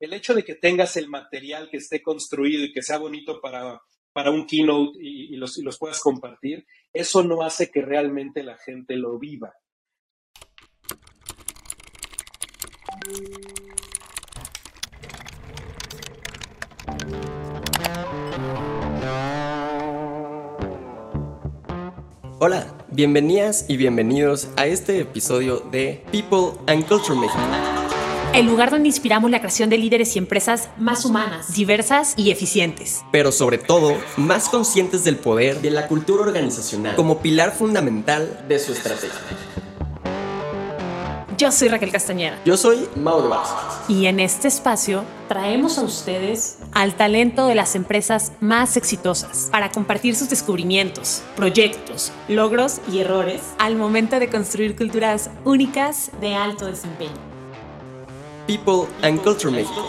el hecho de que tengas el material que esté construido y que sea bonito para, para un keynote y, los, y los puedas compartir, eso no hace que realmente la gente lo viva. Hola, bienvenidas y bienvenidos a este episodio de People and Culture México. El lugar donde inspiramos la creación de líderes y empresas más humanas, diversas y eficientes. Pero sobre todo, más conscientes del poder de la cultura organizacional como pilar fundamental de su estrategia. Yo soy Raquel Castañeda. Yo soy Mauro Vázquez. Y en este espacio traemos a ustedes al talento de las empresas más exitosas para compartir sus descubrimientos, proyectos, logros y errores al momento de construir culturas únicas de alto desempeño. People and Culture México.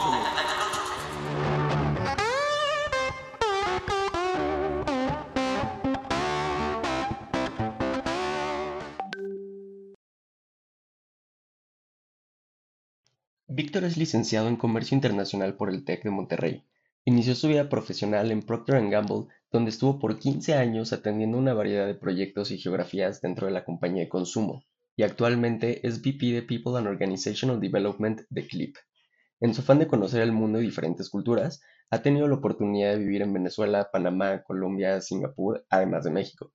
Víctor es licenciado en Comercio Internacional por el TEC de Monterrey. Inició su vida profesional en Procter Gamble, donde estuvo por 15 años atendiendo una variedad de proyectos y geografías dentro de la compañía de consumo, y actualmente es VP de People and Organizational Development de Clip. En su afán de conocer el mundo y diferentes culturas, ha tenido la oportunidad de vivir en Venezuela, Panamá, Colombia, Singapur, además de México.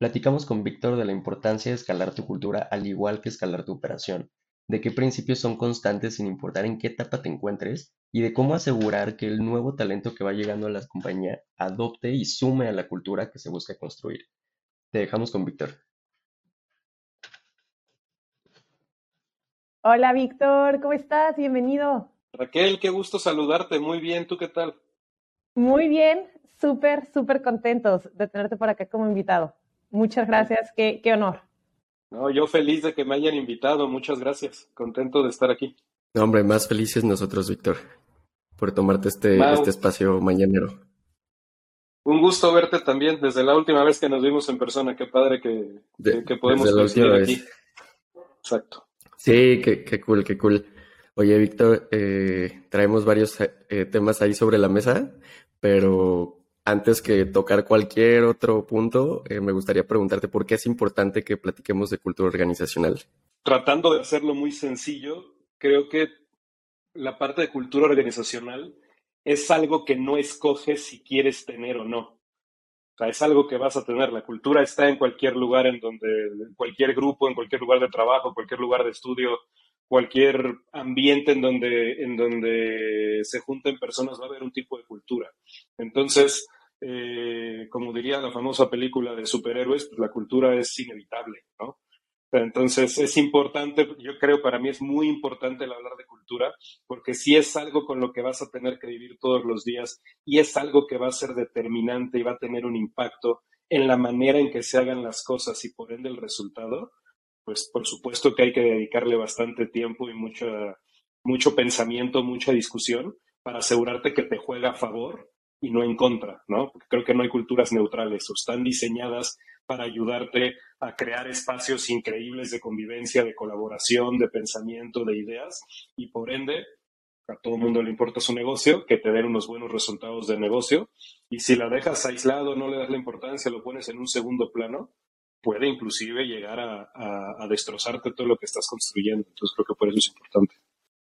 Platicamos con Víctor de la importancia de escalar tu cultura al igual que escalar tu operación, de qué principios son constantes sin importar en qué etapa te encuentres y de cómo asegurar que el nuevo talento que va llegando a la compañía adopte y sume a la cultura que se busca construir. Te dejamos con Víctor. Hola Víctor, ¿cómo estás? Bienvenido. Raquel, qué gusto saludarte. Muy bien, ¿tú qué tal? Muy bien, súper, súper contentos de tenerte por acá como invitado. Muchas gracias, qué, qué honor. No, yo feliz de que me hayan invitado, muchas gracias, contento de estar aquí. hombre, más felices nosotros, Víctor, por tomarte este, este espacio mañanero. Un gusto verte también desde la última vez que nos vimos en persona, qué padre que, que, podemos coincidir aquí. Exacto. Sí, qué, qué cool, qué cool. Oye, Víctor, eh, traemos varios eh, temas ahí sobre la mesa, pero antes que tocar cualquier otro punto, eh, me gustaría preguntarte por qué es importante que platiquemos de cultura organizacional. Tratando de hacerlo muy sencillo, creo que la parte de cultura organizacional es algo que no escoges si quieres tener o no. O es algo que vas a tener. La cultura está en cualquier lugar, en donde, cualquier grupo, en cualquier lugar de trabajo, cualquier lugar de estudio, cualquier ambiente en donde, en donde se junten personas va a haber un tipo de cultura. Entonces, eh, como diría la famosa película de superhéroes, pues la cultura es inevitable, ¿no? Entonces es importante, yo creo para mí es muy importante el hablar de cultura, porque si es algo con lo que vas a tener que vivir todos los días y es algo que va a ser determinante y va a tener un impacto en la manera en que se hagan las cosas y por ende el resultado, pues por supuesto que hay que dedicarle bastante tiempo y mucho, mucho pensamiento, mucha discusión para asegurarte que te juega a favor y no en contra, ¿no? Porque creo que no hay culturas neutrales, o están diseñadas para ayudarte a crear espacios increíbles de convivencia, de colaboración, de pensamiento, de ideas, y por ende, a todo el mundo le importa su negocio, que te den unos buenos resultados de negocio, y si la dejas aislado, no le das la importancia, lo pones en un segundo plano, puede inclusive llegar a, destrozarte todo lo que estás construyendo. Entonces creo que por eso es importante.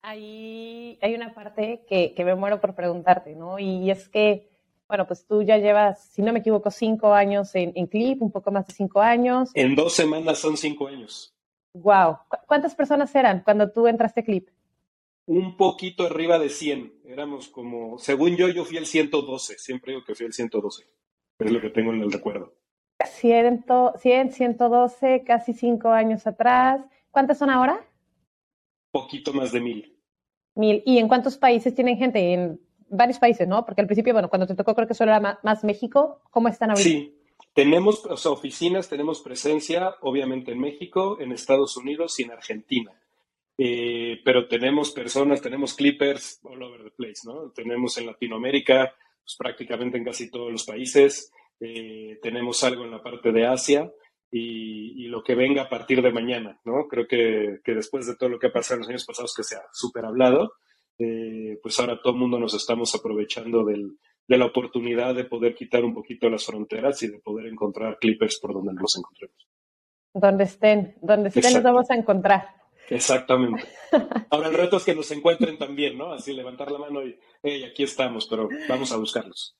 Ahí hay una parte que, me muero por preguntarte, ¿no? Y es que, bueno, pues tú ya llevas, si no me equivoco, cinco años en, Clip, un poco más de cinco años. En dos semanas son cinco años. Wow. ¿Cuántas personas eran cuando tú entraste a Clip? Un poquito arriba de 100. Éramos como, según yo, yo fui el 112. Siempre digo que fui el 112. Es lo que tengo en el recuerdo. 100, 100, 112, casi cinco años atrás. ¿Cuántas son ahora? Poquito más de mil. Mil. ¿Y en cuántos países tienen gente? En varios países, ¿no? Porque al principio, bueno, cuando te tocó creo que solo era más, México. ¿Cómo están ahorita? Sí, tenemos oficinas, tenemos presencia, obviamente en México, en Estados Unidos y en Argentina. Eh, pero tenemos personas, tenemos clippers all over the place, ¿no? Tenemos en Latinoamérica, pues, prácticamente en casi todos los países. Eh, tenemos algo en la parte de Asia y, lo que venga a partir de mañana, ¿no? Creo que, después de todo lo que ha pasado en los años pasados que se ha súper hablado, eh, pues ahora todo el mundo nos estamos aprovechando del, de la oportunidad de poder quitar un poquito las fronteras y de poder encontrar clippers por donde nos encontremos. Donde estén, donde estén los vamos a encontrar. Exactamente. Ahora el reto es que nos encuentren también, ¿no? Así levantar la mano y, hey, aquí estamos, pero vamos a buscarlos.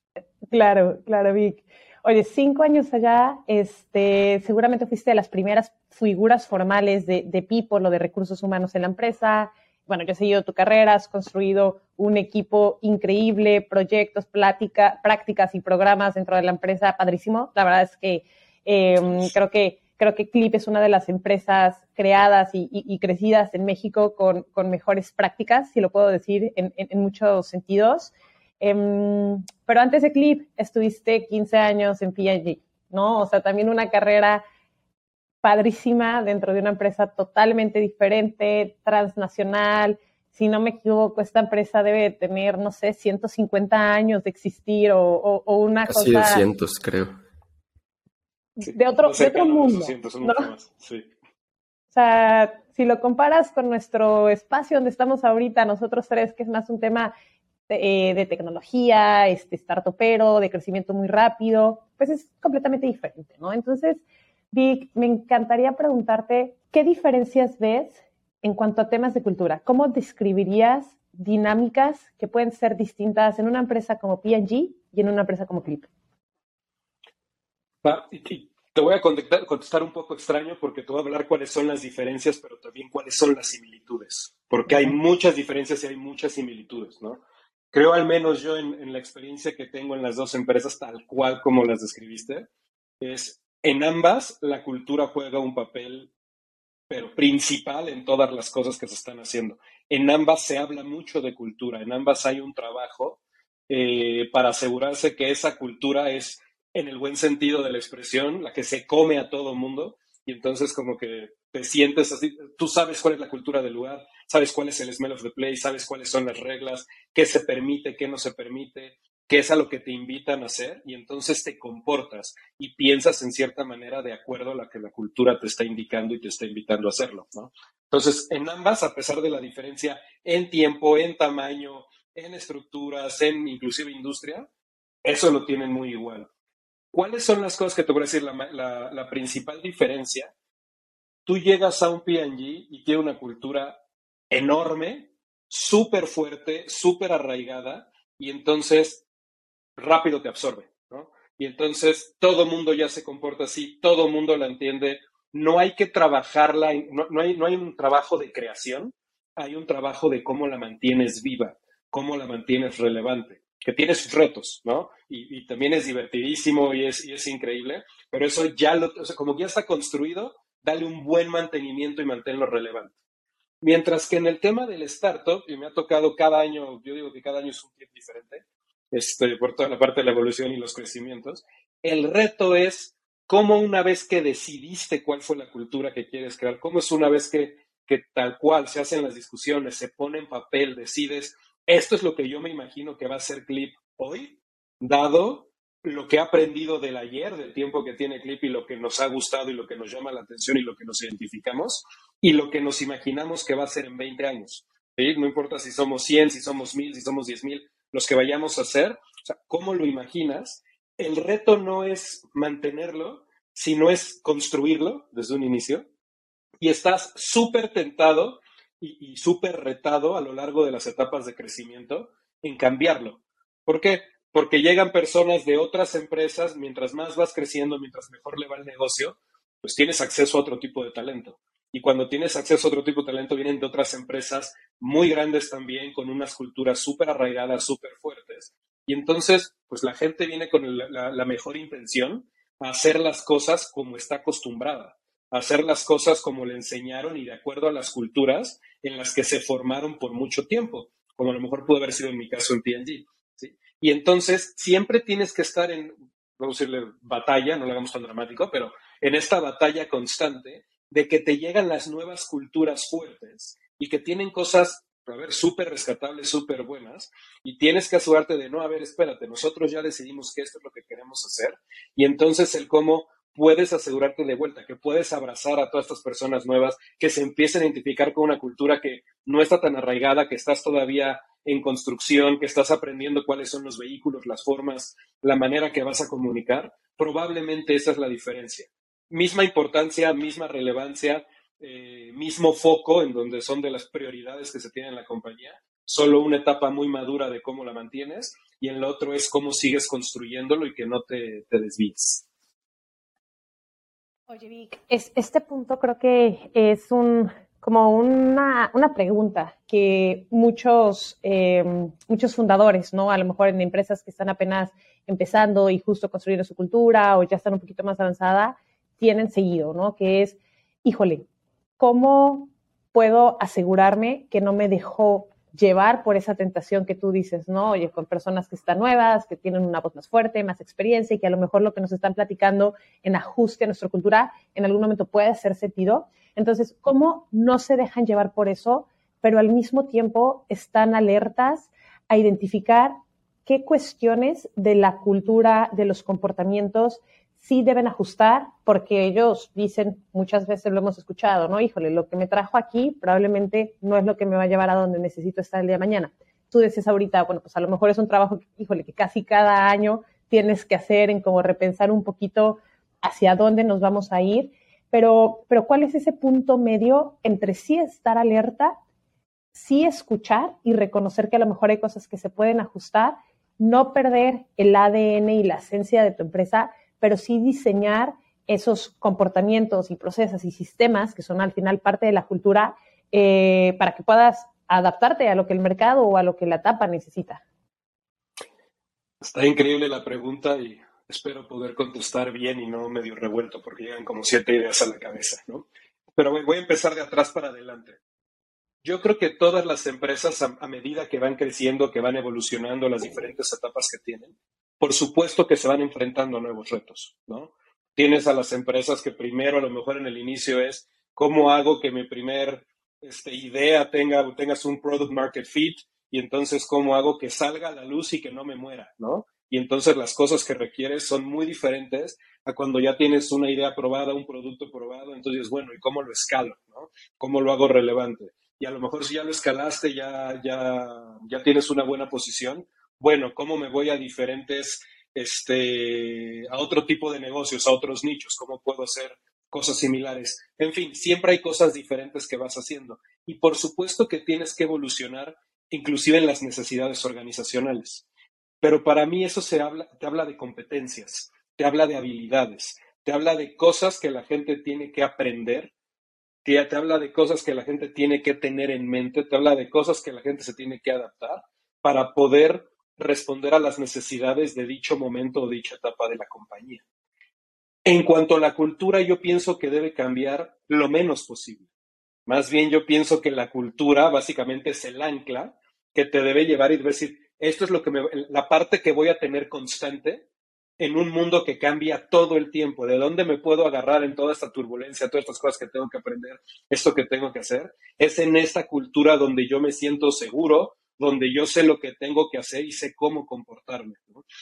Claro, claro, Vic. Oye, cinco años allá, este, seguramente fuiste de las primeras figuras formales de, de People o de recursos humanos en la empresa. Bueno, yo he seguido tu carrera, has construido un equipo increíble, proyectos, plática, prácticas y programas dentro de la empresa, padrísimo. La verdad es que em, creo que creo que Clip es una de las empresas creadas y, crecidas en México con, mejores prácticas, si lo puedo decir, en, muchos sentidos. Em, pero antes de Clip estuviste 15 años en P&G, ¿no? O sea, también una carrera padrísima dentro de una empresa totalmente diferente, transnacional. Si no me equivoco, esta empresa debe tener, no sé, 150 años de existir o, una cosa... Casi 200, creo de otro, de otro mundo. O sea, si lo comparas con nuestro espacio donde estamos ahorita, nosotros tres, que es más un tema de, eh, tecnología, este, startupero, de crecimiento muy rápido, pues es completamente diferente, ¿no? Entonces, Vic, me encantaría preguntarte, ¿qué diferencias ves en cuanto a temas de cultura? ¿Cómo describirías dinámicas que pueden ser distintas en una empresa como P&G y en una empresa como Clip? te voy a contestar, un poco extraño porque te voy a hablar cuáles son las diferencias, pero también cuáles son las similitudes, porque hay muchas diferencias y hay muchas similitudes, ¿no? Creo al menos yo en, la experiencia que tengo en las dos empresas, tal cual como las describiste, es en ambas la cultura juega un papel, pero principal en todas las cosas que se están haciendo. En ambas se habla mucho de cultura, en ambas hay un trabajo eh, para asegurarse que esa cultura es en el buen sentido de la expresión, la que se come a todo mundo, y entonces como que te sientes así, tú sabes cuál es la cultura del lugar, sabes cuál es el smell of the place, sabes cuáles son las reglas, qué se permite, qué no se permite, qué es a lo que te invitan a hacer, y entonces te comportas y piensas en cierta manera de acuerdo a lo que la cultura te está indicando y te está invitando a hacerlo. Entonces, en ambas, a pesar de la diferencia en tiempo, en tamaño, en estructuras, en inclusive industria, eso lo tienen muy igual. ¿Cuáles son las cosas que te voy a decir? La, principal diferencia, tú llegas a un PNG y tiene una cultura enorme, súper fuerte, súper arraigada, y entonces rápido te absorbe, ¿no? Y entonces todo mundo ya se comporta así, todo mundo la entiende, no hay que trabajarla, no, hay, no hay un trabajo de creación, hay un trabajo de cómo la mantienes viva, cómo la mantienes relevante que tiene sus retos, ¿no? Y, también es divertidísimo y es, y es increíble, pero eso ya lo, o sea, como ya está construido, dale un buen mantenimiento y manténlo relevante. Mientras que en el tema del startup, y me ha tocado cada año, yo digo que cada año es un tiempo diferente, este, por toda la parte de la evolución y los crecimientos, el reto es cómo una vez que decidiste cuál fue la cultura que quieres crear, cómo es una vez que, que tal cual se hacen las discusiones, se pone en papel, decides esto es lo que yo me imagino que va a ser Clip hoy, dado lo que ha aprendido del ayer, del tiempo que tiene Clip y lo que nos ha gustado y lo que nos llama la atención y lo que nos identificamos y lo que nos imaginamos que va a ser en 20 años. No importa si somos 100, si somos 1000, si somos 10.000, los que vayamos a hacer, o sea, ¿cómo lo imaginas? El reto no es mantenerlo, sino es construirlo desde un inicio. Y estás súper tentado y, súper retado a lo largo de las etapas de crecimiento en cambiarlo. ¿Por qué? Porque llegan personas de otras empresas, mientras más vas creciendo, mientras mejor le va el negocio, pues tienes acceso a otro tipo de talento. Y cuando tienes acceso a otro tipo de talento, vienen de otras empresas muy grandes también, con unas culturas súper arraigadas, súper fuertes. Y entonces, pues la gente viene con la, mejor intención a hacer las cosas como está acostumbrada hacer las cosas como le enseñaron y de acuerdo a las culturas en las que se formaron por mucho tiempo, como a lo mejor pudo haber sido en mi caso en PNG. Y entonces siempre tienes que estar en, vamos a decirle, batalla, no lo hagamos tan dramático, pero en esta batalla constante de que te llegan las nuevas culturas fuertes y que tienen cosas, a ver, súper rescatables, súper buenas, y tienes que asegurarte de, no, a ver, espérate, nosotros ya decidimos que esto es lo que queremos hacer, y entonces el cómo puedes asegurarte de vuelta, que puedes abrazar a todas estas personas nuevas, que se empiecen a identificar con una cultura que no está tan arraigada, que estás todavía en construcción, que estás aprendiendo cuáles son los vehículos, las formas, la manera que vas a comunicar, probablemente esa es la diferencia. Misma importancia, misma relevancia, eh, mismo foco en donde son de las prioridades que se tienen en la compañía, solo una etapa muy madura de cómo la mantienes y en lo otro es cómo sigues construyéndolo y que no te, te desvíes. Oye, Vic, es, este punto creo que es un como una, una pregunta que muchos, eh, muchos fundadores, ¿no? A lo mejor en empresas que están apenas empezando y justo construyendo su cultura o ya están un poquito más avanzada, tienen seguido, ¿no? Que es, híjole, ¿cómo puedo asegurarme que no me dejó llevar por esa tentación que tú dices, ¿no? Oye, con personas que están nuevas, que tienen una voz más fuerte, más experiencia y que a lo mejor lo que nos están platicando en ajuste a nuestra cultura en algún momento puede hacer sentido. Entonces, ¿cómo no se dejan llevar por eso, pero al mismo tiempo están alertas a identificar qué cuestiones de la cultura, de los comportamientos, sí deben ajustar, porque ellos dicen, muchas veces lo hemos escuchado, ¿no? Híjole, lo que me trajo aquí probablemente no es lo que me va a llevar a donde necesito estar el día de mañana. Tú decías ahorita, bueno, pues a lo mejor es un trabajo, híjole, que casi cada año tienes que hacer en como repensar un poquito hacia dónde nos vamos a ir, pero, pero ¿cuál es ese punto medio entre sí estar alerta, sí escuchar y reconocer que a lo mejor hay cosas que se pueden ajustar, no perder el ADN y la esencia de tu empresa, pero sí diseñar esos comportamientos y procesos y sistemas que son al final parte de la cultura eh, para que puedas adaptarte a lo que el mercado o a lo que la etapa necesita. Está increíble la pregunta y espero poder contestar bien y no medio revuelto porque llegan como siete ideas a la cabeza, ¿no? Pero voy a empezar de atrás para adelante. Yo creo que todas las empresas, a, medida que van creciendo, que van evolucionando las diferentes etapas que tienen, por supuesto que se van enfrentando a nuevos retos, ¿no? Tienes a las empresas que primero, a lo mejor en el inicio es, ¿cómo hago que mi primer este, idea tenga, tengas un product market fit? Y entonces, ¿cómo hago que salga a la luz y que no me muera, ¿no? Y entonces las cosas que requieres son muy diferentes a cuando ya tienes una idea aprobada, un producto aprobado, entonces, bueno, ¿y cómo lo escalo? ¿no? ¿Cómo lo hago relevante? Y a lo mejor si ya lo escalaste, ya, ya, ya tienes una buena posición, bueno, ¿cómo me voy a diferentes, este, a otro tipo de negocios, a otros nichos? ¿Cómo puedo hacer cosas similares? En fin, siempre hay cosas diferentes que vas haciendo. Y por supuesto que tienes que evolucionar inclusive en las necesidades organizacionales. Pero para mí eso se habla, te habla de competencias, te habla de habilidades, te habla de cosas que la gente tiene que aprender, te, te habla de cosas que la gente tiene que tener en mente, te habla de cosas que la gente se tiene que adaptar para poder responder a las necesidades de dicho momento o dicha etapa de la compañía. En cuanto a la cultura, yo pienso que debe cambiar lo menos posible. Más bien yo pienso que la cultura básicamente es el ancla que te debe llevar y decir, esto es lo que me, la parte que voy a tener constante en un mundo que cambia todo el tiempo. ¿De dónde me puedo agarrar en toda esta turbulencia, todas estas cosas que tengo que aprender, esto que tengo que hacer? Es en esta cultura donde yo me siento seguro, donde yo sé lo que tengo que hacer y sé cómo comportarme.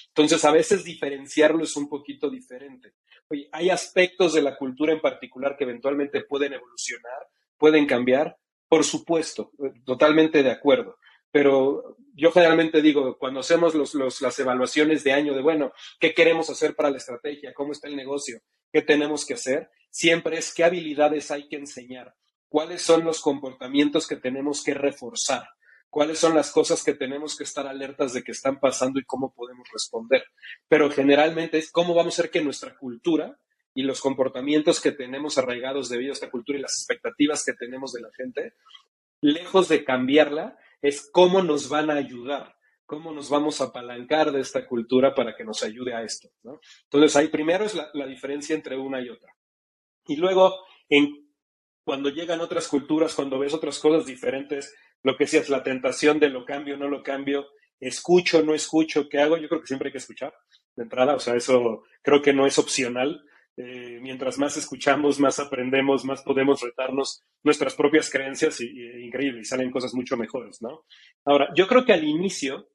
Entonces, a veces diferenciarlo es un poquito diferente. Oye, hay aspectos de la cultura en particular que eventualmente pueden evolucionar, pueden cambiar. Por supuesto, totalmente de acuerdo. Pero yo generalmente digo, cuando hacemos las evaluaciones de año de, bueno, ¿qué queremos hacer para la estrategia? ¿Cómo está el negocio? ¿Qué tenemos que hacer? Siempre es qué habilidades hay que enseñar, cuáles son los comportamientos que tenemos que reforzar cuáles son las cosas que tenemos que estar alertas de que están pasando y cómo podemos responder. Pero generalmente es cómo vamos a hacer que nuestra cultura y los comportamientos que tenemos arraigados debido a esta cultura y las expectativas que tenemos de la gente, lejos de cambiarla, es cómo nos van a ayudar, cómo nos vamos a apalancar de esta cultura para que nos ayude a esto. Entonces, ahí primero es la, la diferencia entre una y otra. Y luego, en cuando llegan otras culturas, cuando ves otras cosas diferentes, lo que decías, la tentación de lo cambio, no lo cambio, escucho, no escucho, ¿qué hago? Yo creo que siempre hay que escuchar de entrada, o sea, eso creo que no es opcional. Eh, mientras más escuchamos, más aprendemos, más podemos retarnos nuestras propias creencias y, y, increíble, y salen cosas mucho mejores, ¿no? Ahora, yo creo que al inicio,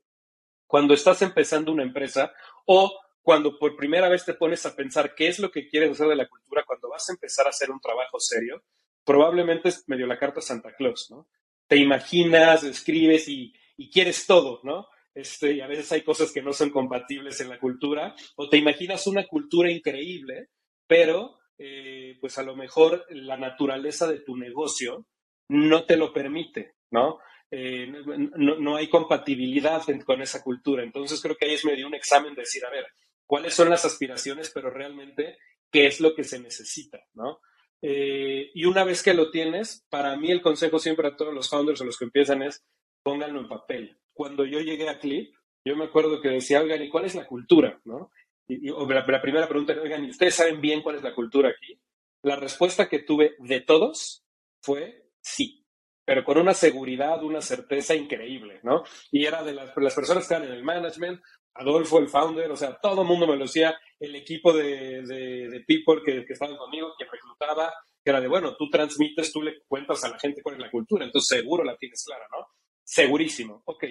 cuando estás empezando una empresa o cuando por primera vez te pones a pensar qué es lo que quieres hacer de la cultura, cuando vas a empezar a hacer un trabajo serio, probablemente es medio la carta Santa Claus, ¿no? Te imaginas, escribes y, quieres todo, ¿no? Este, y a veces hay cosas que no son compatibles en la cultura, o te imaginas una cultura increíble, pero eh, pues a lo mejor la naturaleza de tu negocio no te lo permite, ¿no? Eh, no, hay compatibilidad con esa cultura. Entonces creo que ahí es medio un examen de decir, a ver, cuáles son las aspiraciones, pero realmente qué es lo que se necesita, ¿no? Eh, y una vez que lo tienes, para mí el consejo siempre a todos los founders o los que empiezan es pónganlo en papel. Cuando yo llegué a Clip, yo me acuerdo que decía, oigan, ¿y cuál es la cultura? ¿no? Y, la, primera pregunta, oigan, ¿y ustedes saben bien cuál es la cultura aquí? La respuesta que tuve de todos fue sí, pero con una seguridad, una certeza increíble, ¿no? Y era de las, las personas que están en el management, Adolfo, el founder, o sea, todo el mundo me lo decía, el equipo de, de, people que, que, estaban conmigo, que reclutaba, que era de, bueno, tú transmites, tú le cuentas a la gente cuál es la cultura, entonces seguro la tienes clara, ¿no? Segurísimo. Ok,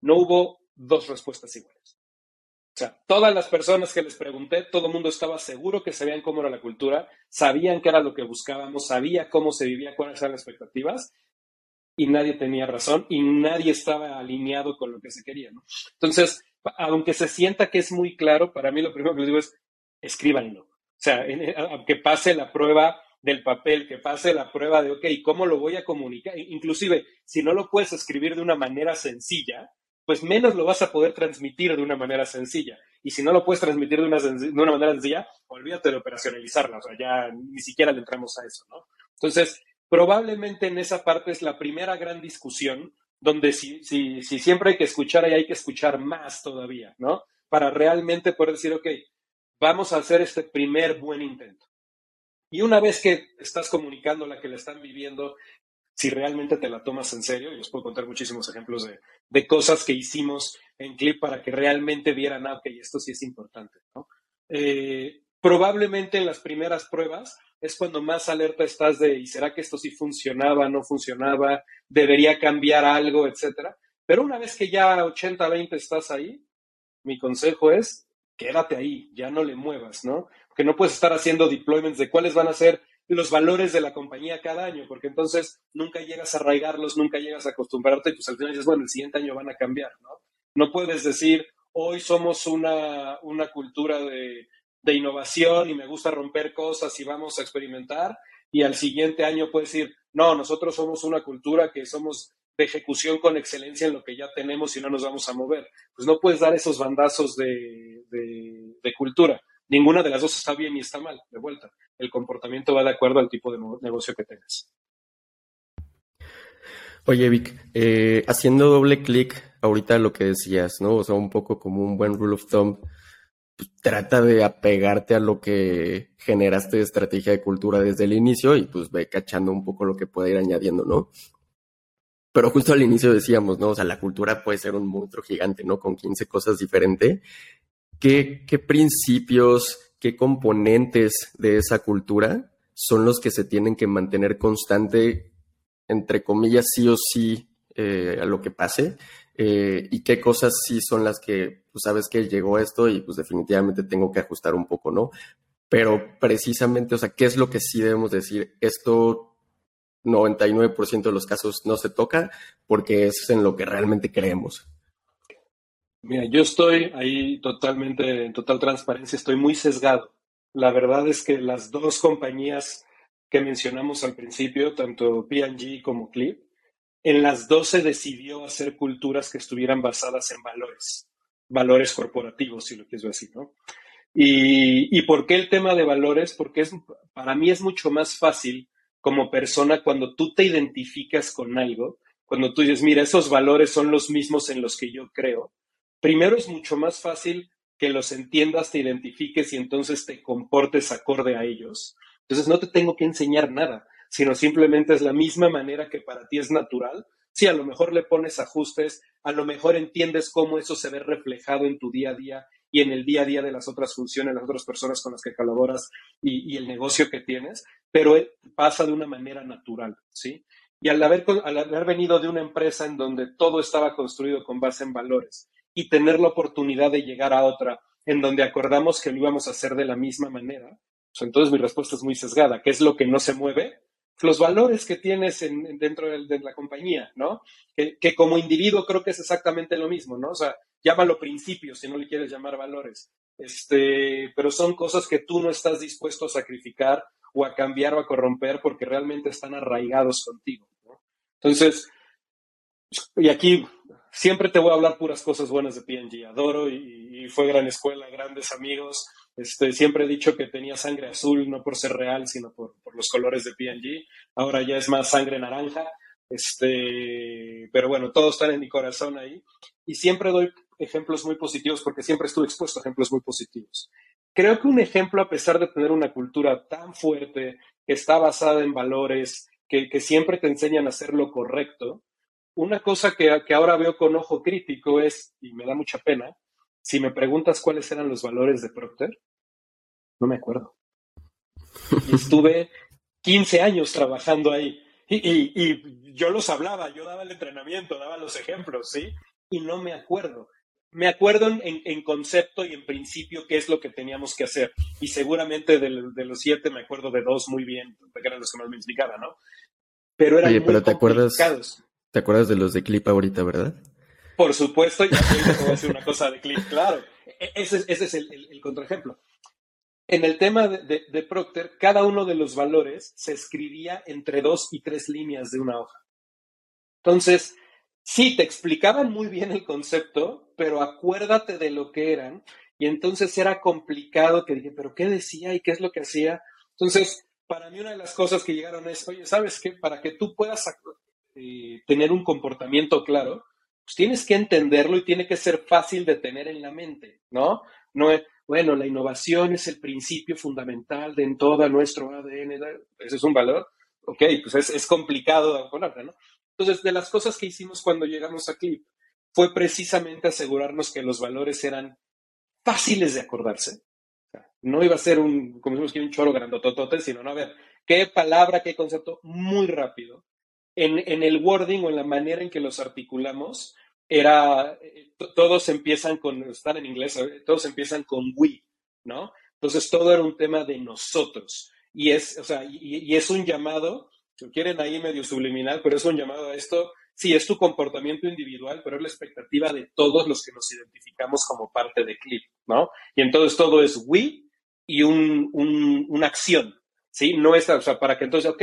no hubo dos respuestas iguales. O sea, todas las personas que les pregunté, todo el mundo estaba seguro que sabían cómo era la cultura, sabían qué era lo que buscábamos, sabía cómo se vivía, cuáles eran las expectativas, y nadie tenía razón y nadie estaba alineado con lo que se quería. ¿no? Entonces, aunque se sienta que es muy claro, para mí lo primero que les digo es, escríbanlo. O sea, que pase la prueba del papel, que pase la prueba de, ok, ¿cómo lo voy a comunicar? Inclusive, si no lo puedes escribir de una manera sencilla, pues menos lo vas a poder transmitir de una manera sencilla. Y si no lo puedes transmitir de una, de una manera sencilla, olvídate de operacionalizarla, o sea, ya ni siquiera le entramos a eso, ¿no? Entonces, probablemente en esa parte es la primera gran discusión, donde si, si, si siempre hay que escuchar, y hay que escuchar más todavía, ¿no? Para realmente poder decir, ok, vamos a hacer este primer buen intento. Y una vez que estás comunicando la que la están viviendo, si realmente te la tomas en serio, y os puedo contar muchísimos ejemplos de, cosas que hicimos en Clip para que realmente vieran, ah, ok, esto sí es importante, ¿no? Eh, probablemente en las primeras pruebas es cuando más alerta estás de, ¿y será que esto sí funcionaba, no funcionaba, debería cambiar algo, etcétera? Pero una vez que ya 80-20 estás ahí, mi consejo es, quédate ahí, ya no le muevas, ¿no? que no puedes estar haciendo deployments de cuáles van a ser los valores de la compañía cada año, porque entonces nunca llegas a arraigarlos, nunca llegas a acostumbrarte y pues al final dices, bueno, el siguiente año van a cambiar, ¿no? No puedes decir, hoy somos una, una cultura de, de innovación y me gusta romper cosas y vamos a experimentar, y al siguiente año puedes decir, no, nosotros somos una cultura que somos de ejecución con excelencia en lo que ya tenemos y no nos vamos a mover. Pues no puedes dar esos bandazos de, de cultura ninguna de las dos está bien y está mal, de vuelta. El comportamiento va de acuerdo al tipo de negocio que tengas. Oye, Vic, eh, haciendo doble clic ahorita lo que decías, ¿no? O sea, un poco como un buen rule of thumb, trata de apegarte a lo que generaste de estrategia de cultura desde el inicio y pues ve cachando un poco lo que pueda ir añadiendo, ¿no? Pero justo al inicio decíamos, ¿no? O sea, la cultura puede ser un monstruo gigante, ¿no? Con 15 cosas diferentes ¿qué, principios, qué componentes de esa cultura son los que se tienen que mantener constante, entre comillas, sí o sí, eh, a lo que pase? Eh, y qué cosas sí son las que, pues sabes que llegó esto y pues definitivamente tengo que ajustar un poco, ¿no? Pero precisamente, o sea, ¿qué es lo que sí debemos decir? Esto 99% de los casos no se toca porque es en lo que realmente creemos. Mira, yo estoy ahí totalmente, en total transparencia, estoy muy sesgado. La verdad es que las dos compañías que mencionamos al principio, tanto P&G como Clip, en las dos se decidió hacer culturas que estuvieran basadas en valores, valores corporativos, si lo quieres decir, ¿no? Y, y por qué el tema de valores? Porque es, para mí es mucho más fácil como persona cuando tú te identificas con algo, cuando tú dices, mira, esos valores son los mismos en los que yo creo, primero es mucho más fácil que los entiendas, te identifiques y entonces te comportes acorde a ellos. Entonces no te tengo que enseñar nada, sino simplemente es la misma manera que para ti es natural. Si a lo mejor le pones ajustes, a lo mejor entiendes cómo eso se ve reflejado en tu día a día y en el día a día de las otras funciones, las otras personas con las que colaboras y, el negocio que tienes, pero pasa de una manera natural, ¿sí? Y al haber, venido de una empresa en donde todo estaba construido con base en valores, y tener la oportunidad de llegar a otra en donde acordamos que lo íbamos a hacer de la misma manera, pues entonces mi respuesta es muy sesgada. ¿Qué es lo que no se mueve? Los valores que tienes en, dentro de, la compañía, ¿no? Que, como individuo creo que es exactamente lo mismo, ¿no? O sea, llámalo principios si no le quieres llamar valores. Este, pero son cosas que tú no estás dispuesto a sacrificar o a cambiar o a corromper porque realmente están arraigados contigo. ¿no? Entonces, y aquí siempre te voy a hablar puras cosas buenas de PNG. Adoro y, fue gran escuela, grandes amigos. Este, siempre he dicho que tenía sangre azul, no por ser real, sino por, por los colores de PNG. Ahora ya es más sangre naranja. Este, pero bueno, todos están en mi corazón ahí. Y siempre doy ejemplos muy positivos porque siempre estuve expuesto a ejemplos muy positivos. Creo que un ejemplo, a pesar de tener una cultura tan fuerte, que está basada en valores, que, que siempre te enseñan a hacer lo correcto, una cosa que, que, ahora veo con ojo crítico es, y me da mucha pena, si me preguntas cuáles eran los valores de Procter, no me acuerdo. Y estuve 15 años trabajando ahí. Y, y, y, yo los hablaba, yo daba el entrenamiento, daba los ejemplos, ¿sí? Y no me acuerdo. Me acuerdo en, en concepto y en principio qué es lo que teníamos que hacer. Y seguramente de, de, los siete me acuerdo de dos muy bien, porque eran los que más me explicaban, ¿no? Pero eran Oye, muy pero ¿te acuerdas, ¿te acuerdas de los de clip ahorita, verdad? Por supuesto, y te voy a decir una cosa de clip, claro. E, ese, es el, el, el contraejemplo. En el tema de, Procter, cada uno de los valores se escribía entre dos y tres líneas de una hoja. Entonces, sí, te explicaban muy bien el concepto, pero acuérdate de lo que eran. Y entonces era complicado que dije, pero ¿qué decía y qué es lo que hacía? Entonces, para mí una de las cosas que llegaron es, oye, ¿sabes qué? Para que tú puedas eh, tener un comportamiento claro, pues tienes que entenderlo y tiene que ser fácil de tener en la mente, ¿no? No es, bueno, la innovación es el principio fundamental de en todo nuestro ADN, ese es un valor, ok, pues es, es complicado de ponerlo, ¿no? Entonces, de las cosas que hicimos cuando llegamos a Clip fue precisamente asegurarnos que los valores eran fáciles de acordarse. No iba a ser un, como decimos que un choro grandototote, sino, no, a ver, qué palabra, qué concepto, muy rápido. En, en el wording o en la manera en que los articulamos, era, todos empiezan con, están en inglés, todos empiezan con we, ¿no? Entonces todo era un tema de nosotros. Y es, o sea, y, y es un llamado, si quieren ahí medio subliminal, pero es un llamado a esto, sí, es tu comportamiento individual, pero es la expectativa de todos los que nos identificamos como parte de CLIP, ¿no? Y entonces todo es we y un, un, una acción, ¿sí? No es, o sea, para que entonces, ok,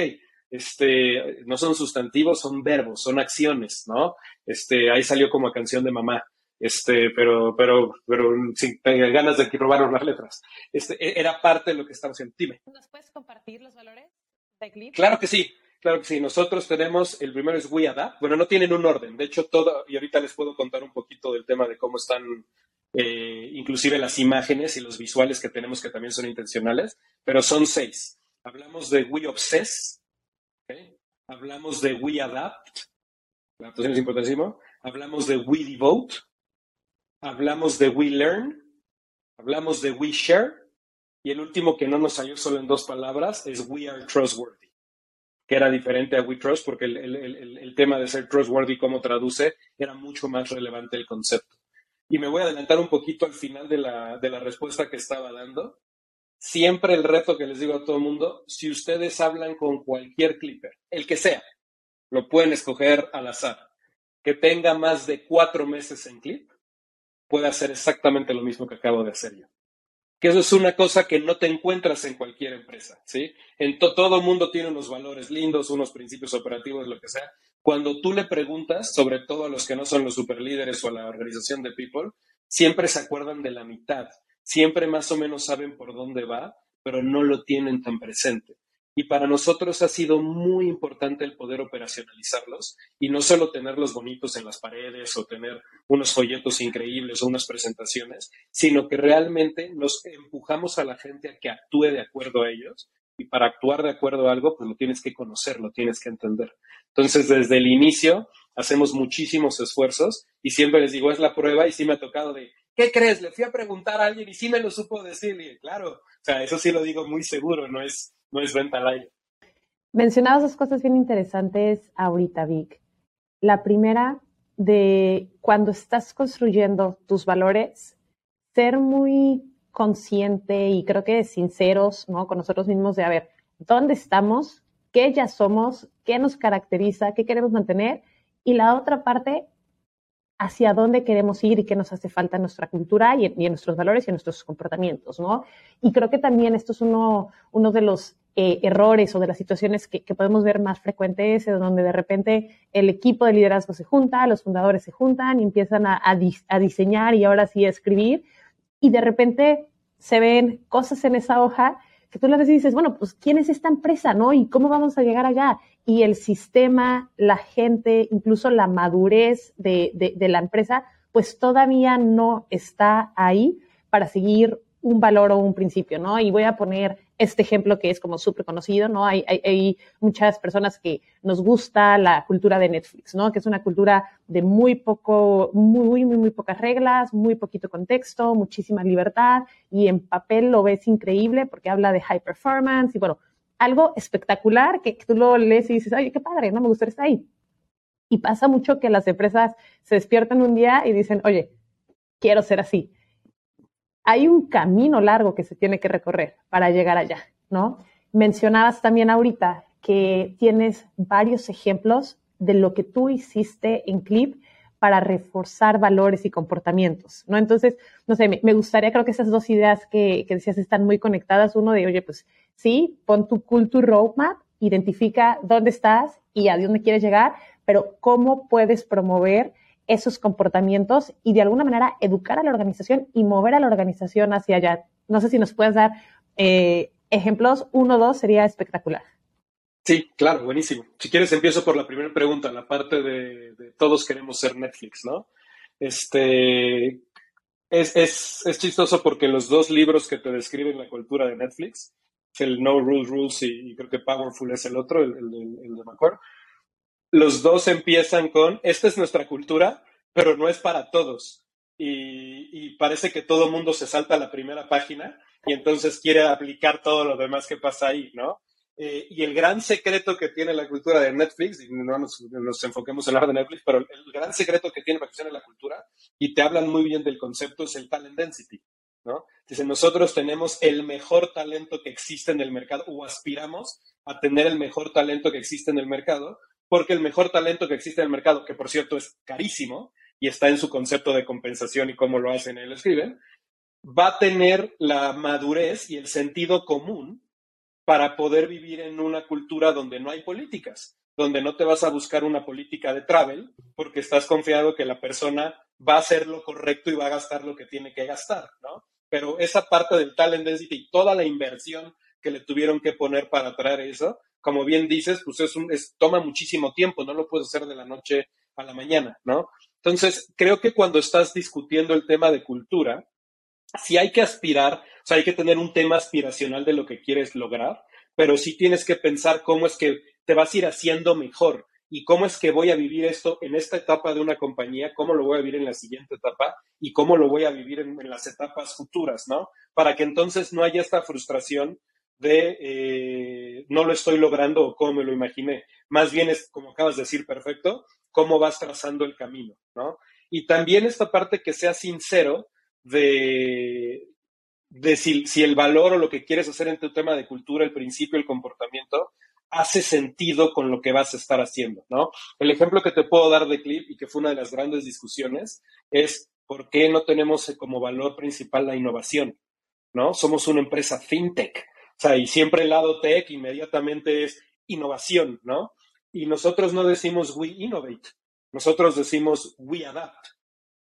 este, no son sustantivos, son verbos, son acciones, ¿no? Este, ahí salió como canción de mamá, este, pero, pero, pero sin ganas de robar las letras. Este, era parte de lo que estamos haciendo. Dime. ¿Nos puedes compartir los valores de Clip? Claro que sí. Claro que sí, nosotros tenemos, el primero es We Adapt, bueno, no tienen un orden, de hecho todo, y ahorita les puedo contar un poquito del tema de cómo están, eh, inclusive las imágenes y los visuales que tenemos que también son intencionales, pero son seis. Hablamos de We Obsess. Hablamos de We Adapt, la adaptación es importantísimo, hablamos de We Devote, hablamos de We Learn, hablamos de We Share, y el último que no nos salió solo en dos palabras es We Are Trustworthy que era diferente a We Trust, porque el, el, el, tema de ser trustworthy, cómo traduce, era mucho más relevante el concepto. Y me voy a adelantar un poquito al final de la, de la respuesta que estaba dando. Siempre el reto que les digo a todo el mundo, si ustedes hablan con cualquier clipper, el que sea, lo pueden escoger al azar, que tenga más de cuatro meses en clip, puede hacer exactamente lo mismo que acabo de hacer yo que eso es una cosa que no te encuentras en cualquier empresa, ¿sí? En to todo mundo tiene unos valores lindos, unos principios operativos, lo que sea. Cuando tú le preguntas, sobre todo a los que no son los superlíderes o a la organización de people, siempre se acuerdan de la mitad, siempre más o menos saben por dónde va, pero no lo tienen tan presente. Y para nosotros ha sido muy importante el poder operacionalizarlos y no solo tenerlos bonitos en las paredes o tener unos folletos increíbles o unas presentaciones, sino que realmente nos empujamos a la gente a que actúe de acuerdo a ellos. Y para actuar de acuerdo a algo, pues lo tienes que conocer, lo tienes que entender. Entonces, desde el inicio hacemos muchísimos esfuerzos y siempre les digo, es la prueba y sí me ha tocado de, ¿qué crees? Le fui a preguntar a alguien y sí me lo supo decir. Y claro, o sea, eso sí lo digo muy seguro, no es, no es venta al aire. Mencionabas dos cosas bien interesantes ahorita, Vic. La primera, de cuando estás construyendo tus valores, ser muy consciente y creo que sinceros, ¿no? Con nosotros mismos de, a ver, ¿dónde estamos? ¿Qué ya somos? ¿Qué nos caracteriza? ¿Qué queremos mantener? Y la otra parte, hacia dónde queremos ir y qué nos hace falta en nuestra cultura y en, nuestros valores y en nuestros comportamientos, ¿no? Y creo que también esto es uno, de los eh, errores o de las situaciones que, podemos ver más frecuentes, en donde de repente el equipo de liderazgo se junta, los fundadores se juntan y empiezan a, a diseñar y ahora sí a escribir, y de repente se ven cosas en esa hoja que tú le ves dices, bueno, pues ¿quién es esta empresa, no? ¿Y cómo vamos a llegar allá? Y el sistema, la gente, incluso la madurez de, de, la empresa, pues todavía no está ahí para seguir un valor o un principio, ¿no? Y voy a poner este ejemplo que es como súper conocido, ¿no? Hay, muchas personas que nos gusta la cultura de Netflix, ¿no? Que es una cultura de muy poco, muy, muy, muy pocas reglas, muy poquito contexto, muchísima libertad y en papel lo ves increíble porque habla de high performance y bueno, algo espectacular que, tú lo lees y dices, oye, qué padre, no me gustaría estar ahí. Y pasa mucho que las empresas se despiertan un día y dicen, oye, quiero ser así hay un camino largo que se tiene que recorrer para llegar allá, ¿no? Mencionabas también ahorita que tienes varios ejemplos de lo que tú hiciste en Clip para reforzar valores y comportamientos, ¿no? Entonces, no sé, me, gustaría, creo que esas dos ideas que, que, decías están muy conectadas. Uno de, oye, pues sí, pon tu culture roadmap, identifica dónde estás y a dónde quieres llegar, pero cómo puedes promover esos comportamientos y de alguna manera educar a la organización y mover a la organización hacia allá. No sé si nos puedes dar eh, ejemplos. Uno, dos, sería espectacular. Sí, claro, buenísimo. Si quieres, empiezo por la primera pregunta, la parte de, todos queremos ser Netflix, ¿no? Este, es, es, es, chistoso porque los dos libros que te describen la cultura de Netflix, el No Rules Rules y, creo que Powerful es el otro, el, el, el de McCord, los dos empiezan con, esta es nuestra cultura, pero no es para todos. Y, parece que todo mundo se salta a la primera página y entonces quiere aplicar todo lo demás que pasa ahí, ¿no? Eh, y el gran secreto que tiene la cultura de Netflix, y no nos, enfoquemos en hablar de Netflix, pero el gran secreto que tiene para que la cultura, y te hablan muy bien del concepto, es el talent density, ¿no? Dicen, nosotros tenemos el mejor talento que existe en el mercado, o aspiramos a tener el mejor talento que existe en el mercado, porque el mejor talento que existe en el mercado, que por cierto es carísimo y está en su concepto de compensación y cómo lo hacen y lo escriben, va a tener la madurez y el sentido común para poder vivir en una cultura donde no hay políticas, donde no te vas a buscar una política de travel porque estás confiado que la persona va a hacer lo correcto y va a gastar lo que tiene que gastar, ¿no? Pero esa parte del talent density y toda la inversión que le tuvieron que poner para traer eso, como bien dices, pues es un, es, toma muchísimo tiempo, no lo puedes hacer de la noche a la mañana, ¿no? Entonces, creo que cuando estás discutiendo el tema de cultura, sí hay que aspirar, o sea, hay que tener un tema aspiracional de lo que quieres lograr, pero sí tienes que pensar cómo es que te vas a ir haciendo mejor y cómo es que voy a vivir esto en esta etapa de una compañía, cómo lo voy a vivir en la siguiente etapa y cómo lo voy a vivir en las etapas futuras, ¿no? Para que entonces no haya esta frustración de eh, no lo estoy logrando o cómo me lo imaginé. Más bien es, como acabas de decir, perfecto, cómo vas trazando el camino, ¿no? Y también esta parte que sea sincero de, de si, si, el valor o lo que quieres hacer en tu tema de cultura, el principio, el comportamiento, hace sentido con lo que vas a estar haciendo, ¿no? El ejemplo que te puedo dar de Clip y que fue una de las grandes discusiones es por qué no tenemos como valor principal la innovación, ¿no? Somos una empresa fintech. Sea, y siempre el lado tech inmediatamente es innovación, ¿no? Y nosotros no decimos we innovate, nosotros decimos we adapt.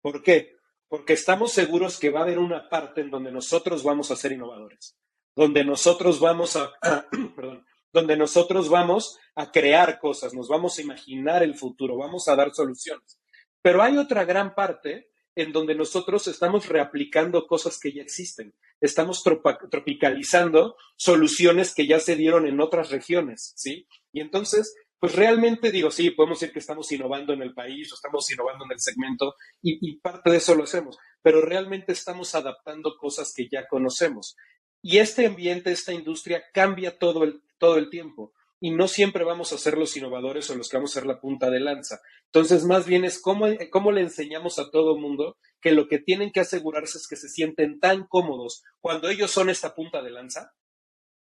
¿Por qué? Porque estamos seguros que va a haber una parte en donde nosotros vamos a ser innovadores, donde nosotros vamos a, perdón, donde nosotros vamos a crear cosas, nos vamos a imaginar el futuro, vamos a dar soluciones. Pero hay otra gran parte en donde nosotros estamos reaplicando cosas que ya existen, estamos tropicalizando soluciones que ya se dieron en otras regiones, ¿sí? Y entonces, pues realmente digo, sí, podemos decir que estamos innovando en el país o estamos innovando en el segmento y, parte de eso lo hacemos, pero realmente estamos adaptando cosas que ya conocemos. Y este ambiente, esta industria cambia todo el, todo el tiempo. Y no siempre vamos a ser los innovadores o los que vamos a ser la punta de lanza. Entonces, más bien es cómo, cómo le enseñamos a todo mundo que lo que tienen que asegurarse es que se sienten tan cómodos cuando ellos son esta punta de lanza,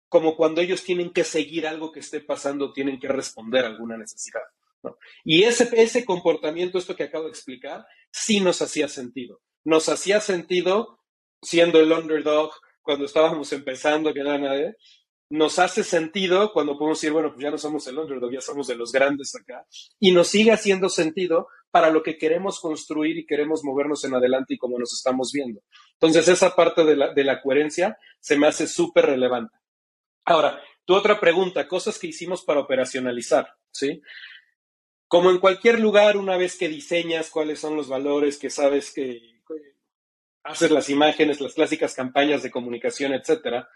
como cuando ellos tienen que seguir algo que esté pasando, tienen que responder a alguna necesidad. Y ese, ese comportamiento, esto que acabo de explicar, sí nos hacía sentido. Nos hacía sentido siendo el underdog cuando estábamos empezando, que era nadie, nos hace sentido cuando podemos decir, bueno, pues ya no somos el underdog, ya somos de los grandes acá, y nos sigue haciendo sentido para lo que queremos construir y queremos movernos en adelante y como nos estamos viendo. Entonces, esa parte de la, de la coherencia se me hace súper relevante. Ahora, tu otra pregunta, cosas que hicimos para operacionalizar, ¿sí? Como en cualquier lugar, una vez que diseñas cuáles son los valores, que sabes que haces las imágenes, las clásicas campañas de comunicación, etcétera,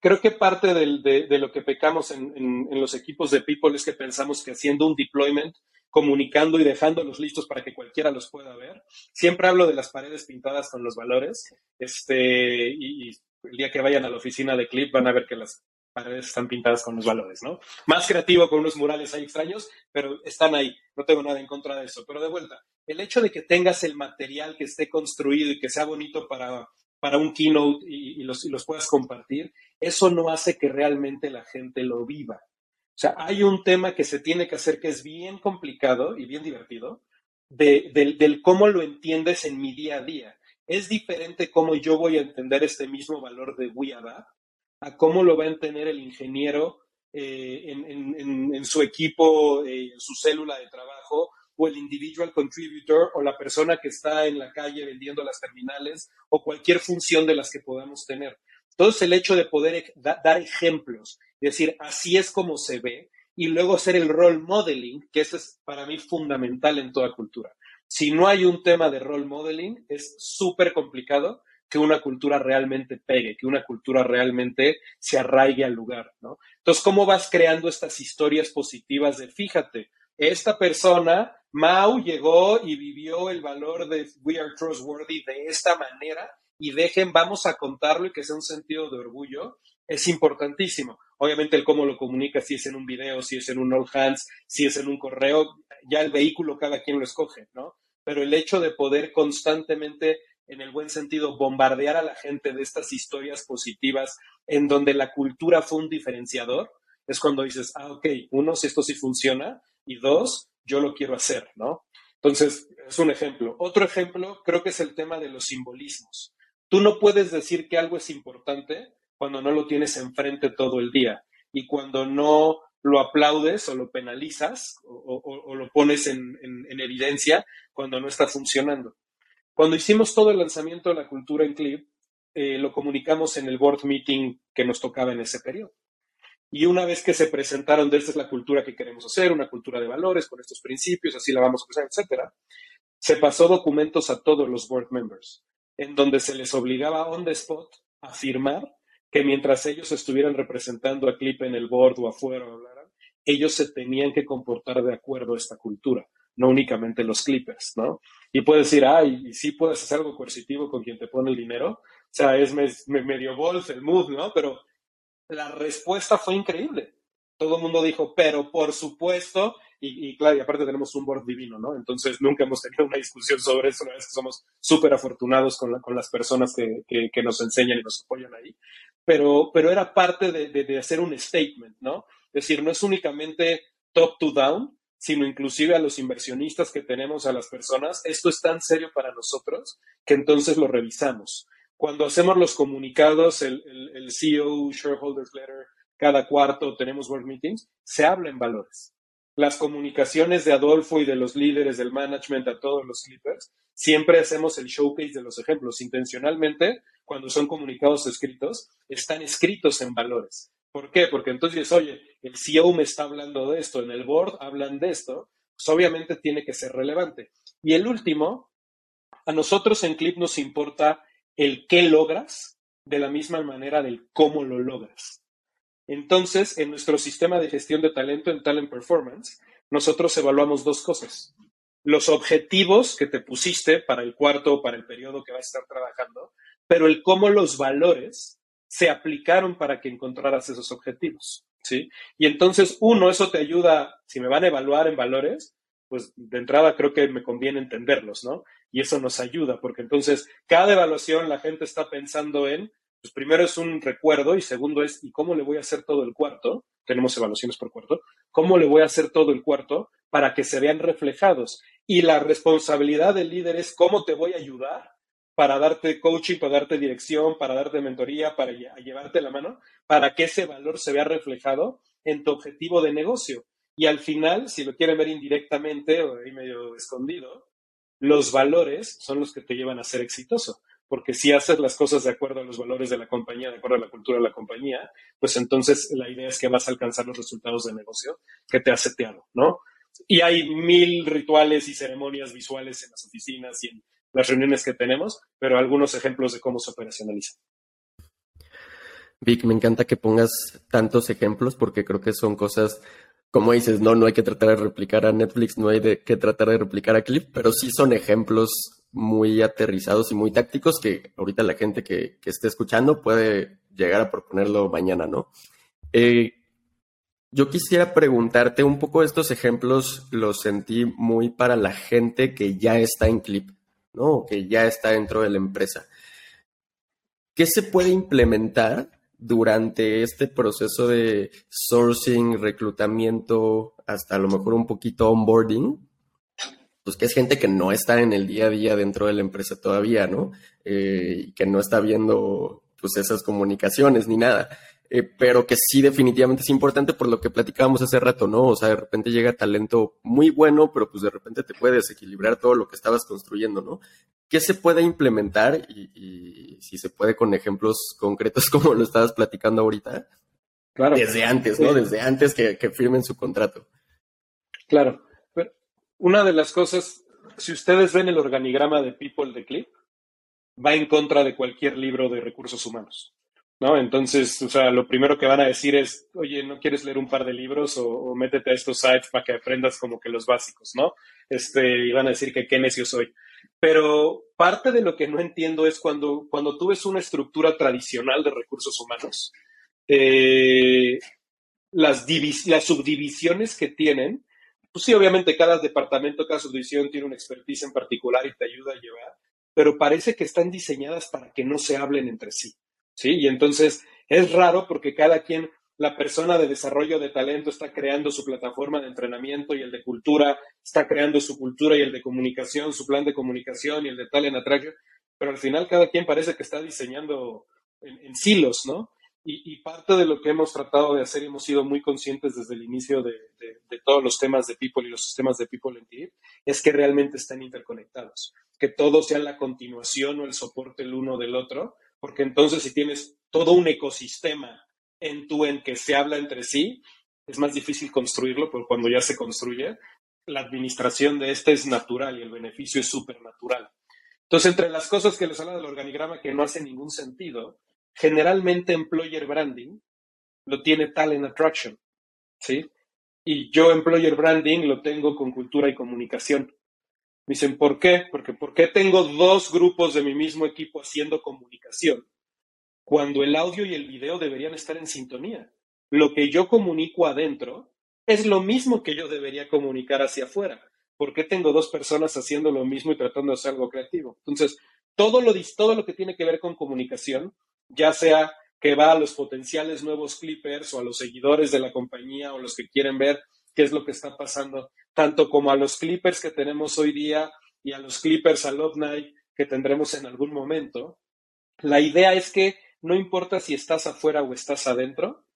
creo que parte de, lo que pecamos en, los equipos de People es que pensamos que haciendo un deployment, comunicando y dejándolos listos para que cualquiera los pueda ver. Siempre hablo de las paredes pintadas con los valores. Este, y, el día que vayan a la oficina de Clip van a ver que las paredes están pintadas con los valores, ¿no? Más creativo con unos murales ahí extraños, pero están ahí. No tengo nada en contra de eso. Pero de vuelta, el hecho de que tengas el material que esté construido y que sea bonito para para un keynote y, los, los puedas compartir, eso no hace que realmente la gente lo viva. O sea, hay un tema que se tiene que hacer que es bien complicado y bien divertido, de, del, cómo lo entiendes en mi día a día. Es diferente cómo yo voy a entender este mismo valor de WIADA a cómo lo va a entender el ingeniero eh, en, su equipo, eh, en su célula de trabajo, o el individual contributor o la persona que está en la calle vendiendo las terminales o cualquier función de las que podamos tener. Entonces, el hecho de poder dar ejemplos, decir, así es como se ve, y luego hacer el role modeling, que eso es para mí fundamental en toda cultura. Si no hay un tema de role modeling, es súper complicado que una cultura realmente pegue, que una cultura realmente se arraigue al lugar, ¿no? Entonces, ¿cómo vas creando estas historias positivas de, fíjate, esta persona Mao llegó y vivió el valor de We Are Trustworthy de esta manera y dejen, vamos a contarlo y que sea un sentido de orgullo, es importantísimo. Obviamente el cómo lo comunica, si es en un video, si es en un all hands, si es en un correo, ya el vehículo cada quien lo escoge, ¿no? Pero el hecho de poder constantemente, en el buen sentido, bombardear a la gente de estas historias positivas en donde la cultura fue un diferenciador, es cuando dices, ah, ok, uno, si esto sí funciona, y dos, yo lo quiero hacer, ¿no? Entonces, es un ejemplo. Otro ejemplo creo que es el tema de los simbolismos. Tú no puedes decir que algo es importante cuando no lo tienes enfrente todo el día y cuando no lo aplaudes o lo penalizas o, lo pones en, evidencia cuando no está funcionando. Cuando hicimos todo el lanzamiento de la cultura en Clip, eh, lo comunicamos en el board meeting que nos tocaba en ese periodo. Y una vez que se presentaron de esta es la cultura que queremos hacer, una cultura de valores con estos principios, así la vamos a usar, etcétera, se pasó documentos a todos los board members, en donde se les obligaba on the spot a firmar que mientras ellos estuvieran representando a Clip en el board o afuera hablaran, ellos se tenían que comportar de acuerdo a esta cultura, no únicamente los clippers, ¿no? Y puedes decir, ay, y sí puedes hacer algo coercitivo con quien te pone el dinero, o sea, es medio golf el mood, ¿no? Pero la respuesta fue increíble. Todo el mundo dijo, pero por supuesto, y, claro, y aparte tenemos un board divino, ¿no? Entonces nunca hemos tenido una discusión sobre eso, una vez que somos súper afortunados con, las personas que, nos enseñan y nos apoyan ahí. Pero, era parte de, hacer un statement, ¿no? Es decir, no es únicamente top to down, sino inclusive a los inversionistas que tenemos, a las personas, esto es tan serio para nosotros que entonces lo revisamos. Cuando hacemos los comunicados, el, el, CEO, Shareholders Letter, cada cuarto tenemos World Meetings, se habla en valores. Las comunicaciones de Adolfo y de los líderes del management a todos los clippers, siempre hacemos el showcase de los ejemplos. Intencionalmente, cuando son comunicados escritos, están escritos en valores. ¿Por qué? Porque entonces, oye, el CEO me está hablando de esto, en el board hablan de esto, pues obviamente tiene que ser relevante. Y el último, a nosotros en Clip nos importa el qué logras de la misma manera del cómo lo logras. Entonces, en nuestro sistema de gestión de talento, en Talent Performance, nosotros evaluamos dos cosas. Los objetivos que te pusiste para el cuarto o para el periodo que vas a estar trabajando, pero el cómo los valores se aplicaron para que encontraras esos objetivos. ¿sí? Y entonces, uno, eso te ayuda, si me van a evaluar en valores, pues de entrada creo que me conviene entenderlos, ¿no? Y eso nos ayuda, porque entonces cada evaluación la gente está pensando en, pues primero es un recuerdo y segundo es, ¿y cómo le voy a hacer todo el cuarto? Tenemos evaluaciones por cuarto. ¿Cómo le voy a hacer todo el cuarto para que se vean reflejados? Y la responsabilidad del líder es cómo te voy a ayudar para darte coaching, para darte dirección, para darte mentoría, para llevarte la mano, para que ese valor se vea reflejado en tu objetivo de negocio. Y al final, si lo quieren ver indirectamente o ahí medio escondido, los valores son los que te llevan a ser exitoso. Porque si haces las cosas de acuerdo a los valores de la compañía, de acuerdo a la cultura de la compañía, pues entonces la idea es que vas a alcanzar los resultados de negocio que te ha seteado, ¿no? Y hay mil rituales y ceremonias visuales en las oficinas y en las reuniones que tenemos, pero algunos ejemplos de cómo se operacionaliza. Vic, me encanta que pongas tantos ejemplos porque creo que son cosas, como dices, no, no hay que tratar de replicar a Netflix, no hay que tratar de replicar a Clip, pero sí son ejemplos muy aterrizados y muy tácticos que ahorita la gente que, esté escuchando puede llegar a proponerlo mañana, ¿no? Eh, yo quisiera preguntarte un poco estos ejemplos, los sentí muy para la gente que ya está en Clip. ¿no? que ya está dentro de la empresa. ¿Qué se puede implementar durante este proceso de sourcing, reclutamiento, hasta a lo mejor un poquito onboarding? Pues que es gente que no está en el día a día dentro de la empresa todavía, ¿no? Eh, que no está viendo pues esas comunicaciones ni nada. Eh, pero que sí definitivamente es importante por lo que platicábamos hace rato, ¿no? O sea, de repente llega talento muy bueno, pero pues de repente te puede desequilibrar todo lo que estabas construyendo, ¿no? ¿Qué se puede implementar y, si se puede con ejemplos concretos como lo estabas platicando ahorita? Claro. Desde antes, ¿no? Desde antes que, que firmen su contrato. Claro. una de las cosas, si ustedes ven el organigrama de People de Clip, va en contra de cualquier libro de recursos humanos. ¿No? Entonces, o sea, lo primero que van a decir es, oye, ¿no quieres leer un par de libros o, métete a estos sites para que aprendas como que los básicos, ¿no? Este, y van a decir que qué necio soy. Pero parte de lo que no entiendo es cuando, cuando tú ves una estructura tradicional de recursos humanos, eh, las, las subdivisiones que tienen, pues sí, obviamente cada departamento, cada subdivisión tiene una expertise en particular y te ayuda a llevar, pero parece que están diseñadas para que no se hablen entre sí. ¿Sí? Y entonces es raro porque cada quien, la persona de desarrollo de talento está creando su plataforma de entrenamiento y el de cultura está creando su cultura y el de comunicación, su plan de comunicación y el de talent attraction, pero al final cada quien parece que está diseñando en, silos, ¿no? Y, parte de lo que hemos tratado de hacer hemos sido muy conscientes desde el inicio de, todos los temas de People y los sistemas de People en TIP es que realmente están interconectados, que todo sea la continuación o el soporte el uno del otro, porque entonces si tienes todo un ecosistema en tu en que se habla entre sí, es más difícil construirlo, pero cuando ya se construye, la administración de este es natural y el beneficio es supernatural. Entonces, entre las cosas que les habla del organigrama que no hace ningún sentido, generalmente employer branding lo tiene talent attraction, ¿sí? Y yo employer branding lo tengo con cultura y comunicación. Me dicen, ¿por qué? Porque ¿por qué tengo dos grupos de mi mismo equipo haciendo comunicación? Cuando el audio y el video deberían estar en sintonía. Lo que yo comunico adentro es lo mismo que yo debería comunicar hacia afuera. ¿Por qué tengo dos personas haciendo lo mismo y tratando de hacer algo creativo? Entonces, todo lo, todo lo que tiene que ver con comunicación, ya sea que va a los potenciales nuevos clippers o a los seguidores de la compañía o los que quieren ver qué es lo que está pasando, tanto como a los Clippers que tenemos hoy día y a los Clippers alumni que tendremos en algún momento. La idea es que no importa si estás afuera o estás adentro,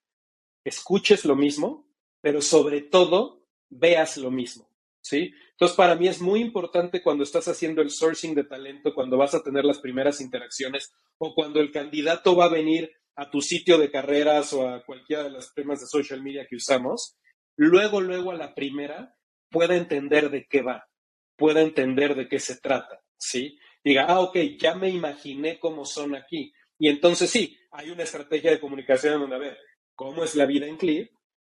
escuches lo mismo, pero sobre todo veas lo mismo. ¿Sí? Entonces, para mí es muy importante cuando estás haciendo el sourcing de talento, cuando vas a tener las primeras interacciones o cuando el candidato va a venir a tu sitio de carreras o a cualquiera de las temas de social media que usamos, luego, luego a la primera pueda entender de qué va, pueda entender de qué se trata, ¿sí? Diga, ah, ok, ya me imaginé cómo son aquí. Y entonces sí, hay una estrategia de comunicación donde, a ver, ¿cómo es la vida en Clip?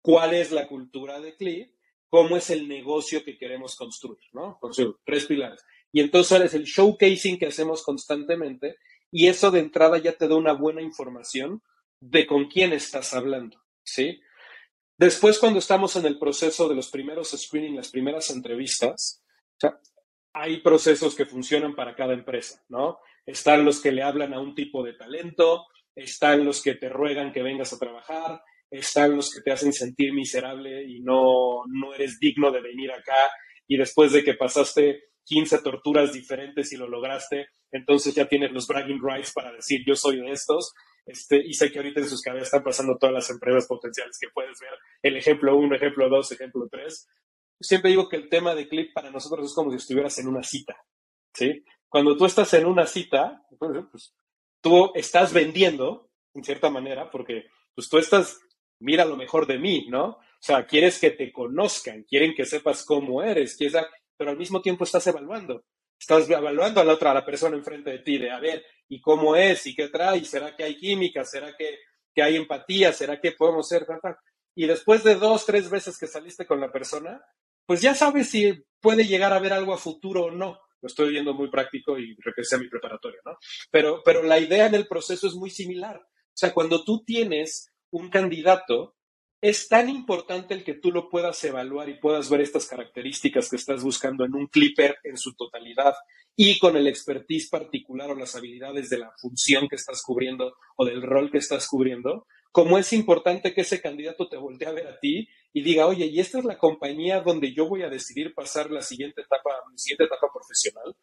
¿Cuál es la cultura de Clip? ¿Cómo es el negocio que queremos construir? ¿No? Por eso, tres pilares. Y entonces es el showcasing que hacemos constantemente y eso de entrada ya te da una buena información de con quién estás hablando, ¿sí? Después, cuando estamos en el proceso de los primeros screening, las primeras entrevistas, hay procesos que funcionan para cada empresa, ¿no? Están los que le hablan a un tipo de talento, están los que te ruegan que vengas a trabajar, están los que te hacen sentir miserable y no, no eres digno de venir acá y después de que pasaste 15 torturas diferentes y lo lograste, entonces ya tienes los bragging rights para decir yo soy de estos. Este, y sé que ahorita en sus cabezas están pasando todas las empresas potenciales que puedes ver. El ejemplo 1, ejemplo 2, ejemplo 3. Siempre digo que el tema de clip para nosotros es como si estuvieras en una cita. ¿sí? Cuando tú estás en una cita, pues, tú estás vendiendo, en cierta manera, porque pues, tú estás, mira lo mejor de mí, ¿no? O sea, quieres que te conozcan, quieren que sepas cómo eres, quieres, pero al mismo tiempo estás evaluando. Estás evaluando a la otra, a la persona enfrente de ti, de a ver, ¿y cómo es? ¿Y qué trae? ¿Será que hay química? ¿Será que, que hay empatía? ¿Será que podemos ser? Y después de dos, tres veces que saliste con la persona, pues ya sabes si puede llegar a ver algo a futuro o no. Lo estoy viendo muy práctico y regresé a mi preparatorio, ¿no? Pero, pero la idea en el proceso es muy similar. O sea, cuando tú tienes un candidato, es tan importante el que tú lo puedas evaluar y puedas ver estas características que estás buscando en un clipper en su totalidad y con el expertise particular o las habilidades de la función que estás cubriendo o del rol que estás cubriendo, como es importante que ese candidato te voltee a ver a ti y diga, oye, y esta es la compañía donde yo voy a decidir pasar la siguiente etapa, mi siguiente etapa profesional,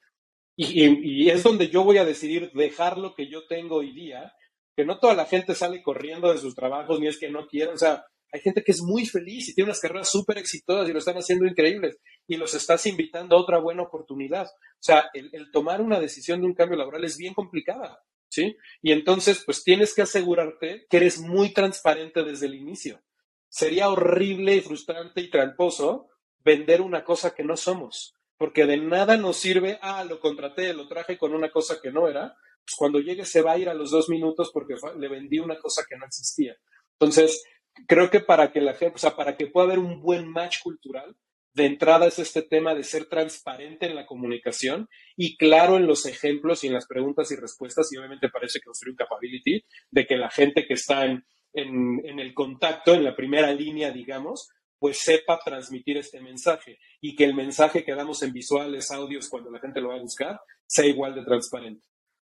y, y es donde yo voy a decidir dejar lo que yo tengo hoy día, que no toda la gente sale corriendo de sus trabajos, ni es que no quiera, o sea, hay gente que es muy feliz y tiene unas carreras súper exitosas y lo están haciendo increíbles y los estás invitando a otra buena oportunidad. O sea, el, tomar una decisión de un cambio laboral es bien complicada, ¿sí? Y entonces, pues tienes que asegurarte que eres muy transparente desde el inicio. Sería horrible y frustrante y tramposo vender una cosa que no somos, porque de nada nos sirve, ah, lo contraté, lo traje con una cosa que no era, pues cuando llegue se va a ir a los dos minutos porque le vendí una cosa que no existía. Entonces, creo que para que la gente, o sea, para que pueda haber un buen match cultural, de entrada es este tema de ser transparente en la comunicación y claro en los ejemplos y en las preguntas y respuestas y obviamente parece construir un capability de que la gente que está en, en, el contacto, en la primera línea, digamos, pues sepa transmitir este mensaje y que el mensaje que damos en visuales, audios, cuando la gente lo va a buscar, sea igual de transparente.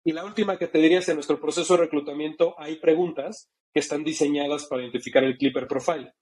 Y la última que te diría es, en nuestro proceso de reclutamiento hay preguntas que están diseñadas para identificar el Clipper Profile.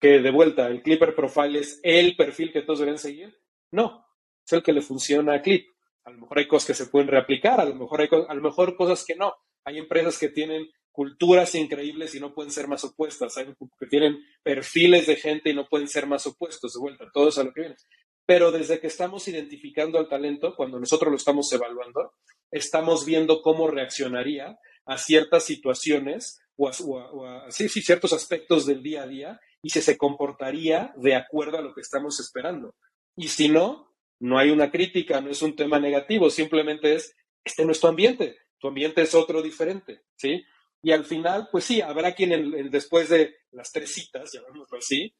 Que de vuelta, el Clipper Profile es el perfil que todos deberían seguir. No, es el que le funciona a Clip. A lo mejor hay cosas que se pueden reaplicar, a lo mejor hay a lo mejor cosas que no. Hay empresas que tienen culturas increíbles y no pueden ser más opuestas. Hay que tienen perfiles de gente y no pueden ser más opuestos. De vuelta, todo es a lo que viene. Pero desde que estamos identificando al talento, cuando nosotros lo estamos evaluando, estamos viendo cómo reaccionaría a ciertas situaciones o a, ciertos aspectos del día a día y si se comportaría de acuerdo a lo que estamos esperando. Y si no, no hay una crítica, no es un tema negativo, simplemente es, este no es tu ambiente, tu ambiente es otro diferente, ¿sí? Y al final, pues sí, habrá quien después de las tres citas, llamémoslo así,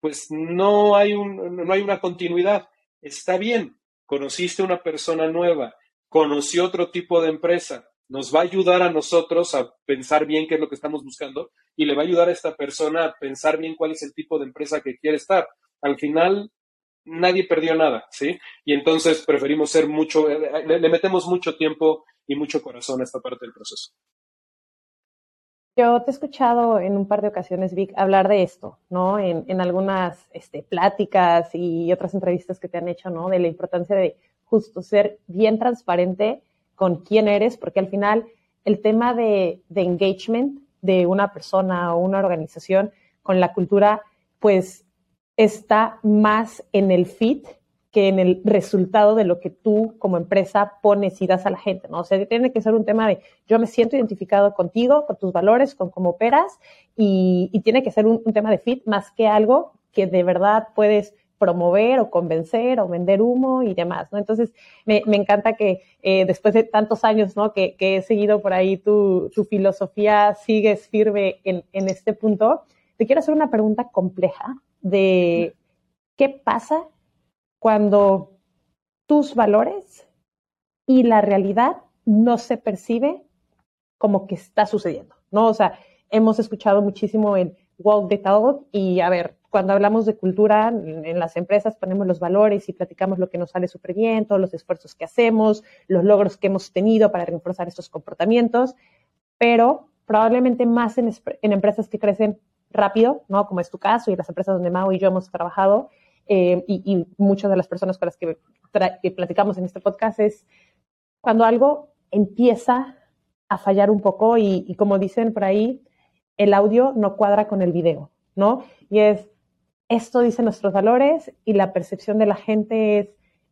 pues no hay, no hay una continuidad. Está bien, conociste una persona nueva, conoció otro tipo de empresa, nos va a ayudar a nosotros a pensar bien qué es lo que estamos buscando y le va a ayudar a esta persona a pensar bien cuál es el tipo de empresa que quiere estar. Al final, nadie perdió nada, ¿sí? Y entonces preferimos ser mucho, eh, le, metemos mucho tiempo y mucho corazón a esta parte del proceso. Yo te he escuchado en un par de ocasiones, Vic, hablar de esto, ¿no? En, algunas este, pláticas y otras entrevistas que te han hecho, ¿no? De la importancia de justo ser bien transparente con quién eres, porque al final el tema de, engagement de una persona o una organización con la cultura, pues está más en el fit que en el resultado de lo que tú como empresa pones y das a la gente, ¿no? O sea, tiene que ser un tema de yo me siento identificado contigo, con tus valores, con cómo operas y, tiene que ser un, tema de fit más que algo que de verdad puedes promover o convencer o vender humo y demás, ¿no? Entonces, me, encanta que eh, después de tantos años, ¿no? Que, he seguido por ahí tu, filosofía, sigues firme en, en, este punto. Te quiero hacer una pregunta compleja de qué pasa cuando tus valores y la realidad no se percibe como que está sucediendo, ¿no? O sea, hemos escuchado muchísimo en walk the talk y a ver, cuando hablamos de cultura en, las empresas ponemos los valores y platicamos lo que nos sale súper bien, todos los esfuerzos que hacemos, los logros que hemos tenido para reforzar estos comportamientos, pero probablemente más en, empresas que crecen rápido, ¿no? Como es tu caso y las empresas donde Mao y yo hemos trabajado eh, y, muchas de las personas con las que, platicamos en este podcast es cuando algo empieza a fallar un poco y, y como dicen por ahí, el audio no cuadra con el video, ¿no? Y es, esto dice nuestros valores y la percepción de la gente es,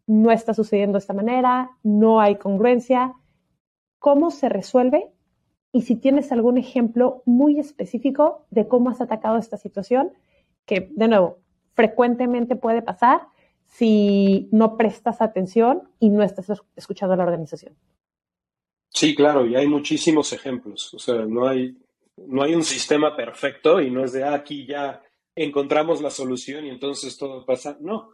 no está sucediendo de esta manera, no hay congruencia. ¿Cómo se resuelve? Y si tienes algún ejemplo muy específico de cómo has atacado esta situación, que de nuevo, frecuentemente puede pasar si no prestas atención y no estás escuchando a la organización. Sí, claro, y hay muchísimos ejemplos. O sea, no hay, no hay un sistema perfecto y no es de ah, aquí ya encontramos la solución y entonces todo pasa. No.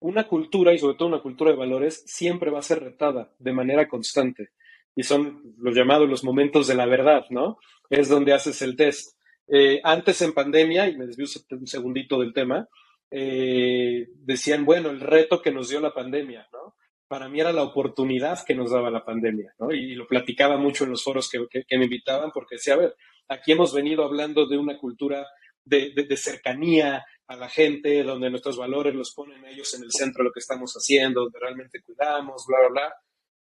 Una cultura y sobre todo una cultura de valores siempre va a ser retada de manera constante. Y son los llamados los momentos de la verdad, ¿no? Es donde haces el test. Eh, antes en pandemia, y me desvío un segundito del tema, eh, decían, bueno, el reto que nos dio la pandemia, ¿no? Para mí era la oportunidad que nos daba la pandemia, ¿no? Y, lo platicaba mucho en los foros que, que me invitaban porque decía, a ver, aquí hemos venido hablando de una cultura de, cercanía a la gente, donde nuestros valores los ponen ellos en el centro de lo que estamos haciendo, donde realmente cuidamos, bla, bla, bla.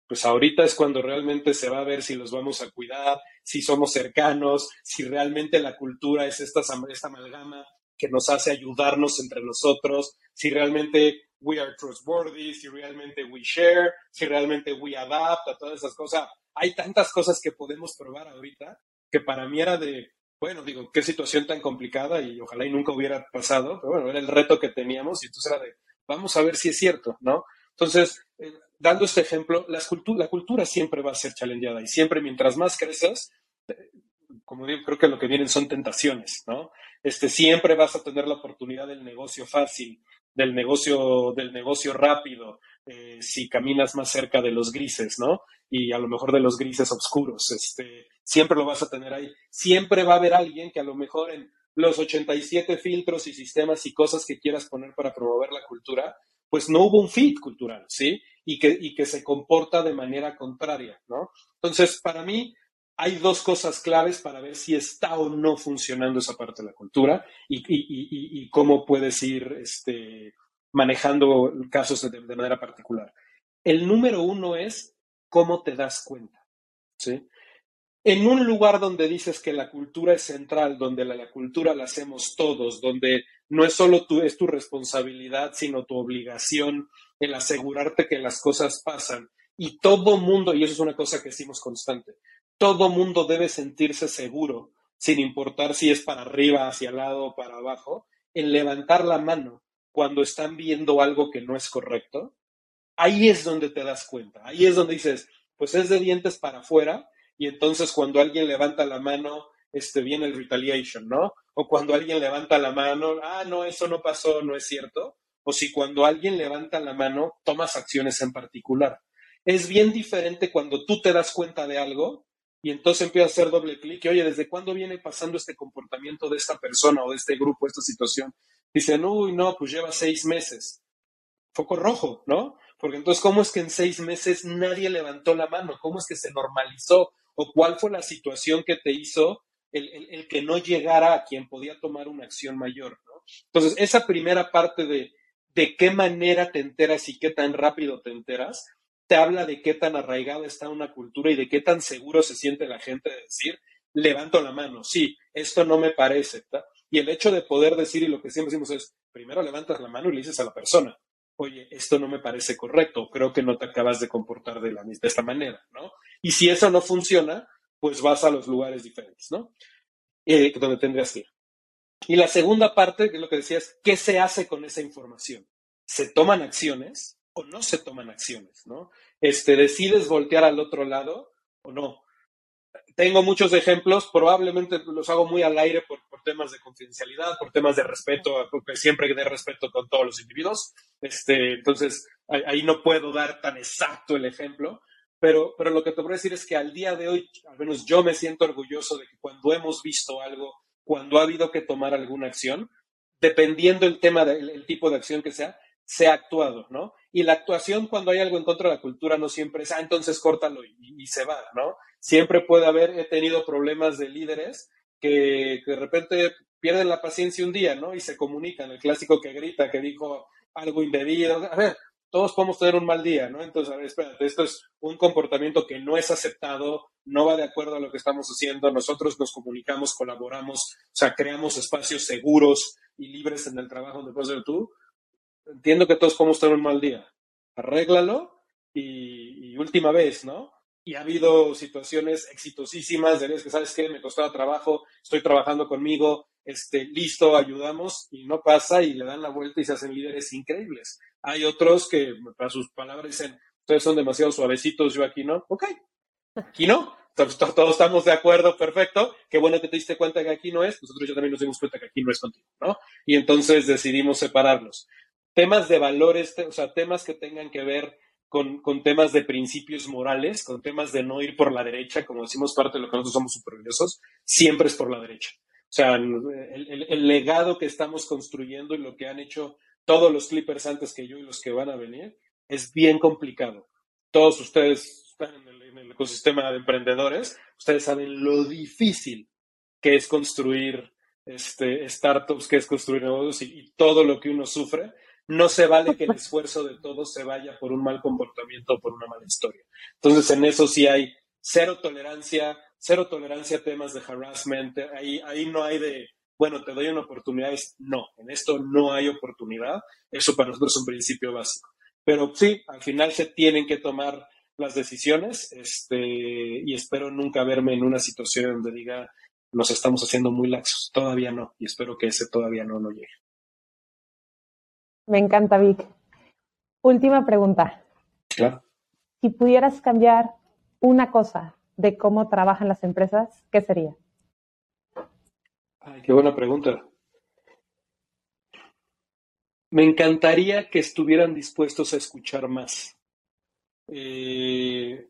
Pues ahorita es cuando realmente se va a ver si los vamos a cuidar, si somos cercanos, si realmente la cultura es esta, esta amalgama que nos hace ayudarnos entre nosotros, si realmente we are trustworthy, si realmente we share, si realmente we adapt, a todas esas cosas. Hay tantas cosas que podemos probar ahorita que para mí era de, bueno, digo, qué situación tan complicada y ojalá y nunca hubiera pasado, pero bueno, era el reto que teníamos y entonces era de, vamos a ver si es cierto, ¿no? Entonces, eh, dando este ejemplo, la cultura siempre va a ser challengeada y siempre mientras más creces, como digo, creo que lo que vienen son tentaciones, ¿no? Este, siempre vas a tener la oportunidad del negocio fácil, del negocio, del negocio rápido, eh, si caminas más cerca de los grises, ¿no? Y a lo mejor de los grises oscuros, este, siempre lo vas a tener ahí. Siempre va a haber alguien que a lo mejor en los 87 filtros y sistemas y cosas que quieras poner para promover la cultura, pues no hubo un fit cultural, ¿sí? Y que, y que se comporta de manera contraria, ¿no? Entonces, para mí, hay dos cosas claves para ver si está o no funcionando esa parte de la cultura y, y, y, cómo puedes ir este, manejando casos de, manera particular. El número uno es cómo te das cuenta, ¿sí? en un lugar donde dices que la cultura es central, donde la, cultura la hacemos todos, donde no es solo tu, es tu responsabilidad, sino tu obligación el asegurarte que las cosas pasan. Y todo mundo, y eso es una cosa que decimos constante, todo mundo debe sentirse seguro, sin importar si es para arriba, hacia el lado para abajo, en levantar la mano cuando están viendo algo que no es correcto. Ahí es donde te das cuenta, ahí es donde dices, pues es de dientes para afuera, y entonces cuando alguien levanta la mano, este, viene el retaliation, ¿no? O cuando alguien levanta la mano, ah, no, eso no pasó, no es cierto. O si cuando alguien levanta la mano, tomas acciones en particular. Es bien diferente cuando tú te das cuenta de algo y entonces empiezas a hacer doble clic y, oye, ¿desde cuándo viene pasando este comportamiento de esta persona o de este grupo, esta situación? Dicen, uy, no, pues lleva seis meses. Foco rojo, ¿no? Porque entonces, ¿cómo es que en seis meses nadie levantó la mano? ¿Cómo es que se normalizó? o cuál fue la situación que te hizo el, que no llegara a quien podía tomar una acción mayor. ¿no? Entonces, esa primera parte de de qué manera te enteras y qué tan rápido te enteras, te habla de qué tan arraigada está una cultura y de qué tan seguro se siente la gente de decir, levanto la mano, sí, esto no me parece. Y el hecho de poder decir, y lo que siempre decimos es, primero levantas la mano y le dices a la persona, oye, esto no me parece correcto, creo que no te acabas de comportar de, la, de esta manera, ¿no? Y si eso no funciona, pues vas a los lugares diferentes, ¿no? Eh, donde tendrías que ir. Y la segunda parte, que es lo que decías, ¿qué se hace con esa información? ¿Se toman acciones o no se toman acciones, ¿no? Este, ¿Decides voltear al otro lado o no? Tengo muchos ejemplos, probablemente los hago muy al aire por, temas de confidencialidad, por temas de respeto, porque siempre de respeto con todos los individuos. Este, entonces, ahí no puedo dar tan exacto el ejemplo, pero, pero lo que te a decir es que al día de hoy, al menos yo me siento orgulloso de que cuando hemos visto algo cuando ha habido que tomar alguna acción, dependiendo el tema, del tipo de acción que sea, se ha actuado, ¿no? Y la actuación cuando hay algo en contra de la cultura no siempre es, ah, entonces córtalo y, se va, ¿no? Siempre puede haber, he tenido problemas de líderes que, que, de repente pierden la paciencia un día, ¿no? Y se comunican, el clásico que grita, que dijo algo indebido, a ver, todos podemos tener un mal día, ¿no? Entonces, a ver, espérate, esto es un comportamiento que no es aceptado, no va de acuerdo a lo que estamos haciendo, nosotros nos comunicamos, colaboramos, o sea, creamos espacios seguros y libres en el trabajo donde puedes ser tú. Entiendo que todos podemos tener un mal día, arréglalo y, última vez, ¿no? Y ha habido situaciones exitosísimas de veces que, ¿sabes qué? Me costaba trabajo, estoy trabajando conmigo, este, listo, ayudamos y no pasa y le dan la vuelta y se hacen líderes increíbles. Hay otros que, para sus palabras, dicen, ustedes son demasiado suavecitos, yo aquí no. Ok, aquí no. Todos, estamos de acuerdo, perfecto. Qué bueno que te diste cuenta que aquí no es. Nosotros ya también nos dimos cuenta que aquí no es contigo, ¿no? Y entonces decidimos separarlos. Temas de valores, o sea, temas que tengan que ver con, con, temas de principios morales, con temas de no ir por la derecha, como decimos parte de lo que nosotros somos supervisiosos, siempre es por la derecha. O sea, el, legado que estamos construyendo y lo que han hecho todos los Clippers antes que yo y los que van a venir es bien complicado. Todos ustedes están en el, ecosistema de emprendedores, ustedes saben lo difícil que es construir este, startups, que es construir negocios y, y todo lo que uno sufre. No se vale que el esfuerzo de todos se vaya por un mal comportamiento o por una mala historia. Entonces, en eso sí hay cero tolerancia, cero tolerancia a temas de harassment, ahí, ahí no hay de, bueno, te doy una oportunidad, no, en esto no hay oportunidad, eso para nosotros es un principio básico. Pero sí, al final se tienen que tomar las decisiones este, y espero nunca verme en una situación donde diga nos estamos haciendo muy laxos. Todavía no, y espero que ese todavía no no llegue. Me encanta, Vic. Última pregunta. Claro. Si pudieras cambiar una cosa de cómo trabajan las empresas, ¿qué sería? Ay, qué buena pregunta. Me encantaría que estuvieran dispuestos a escuchar más. Eh,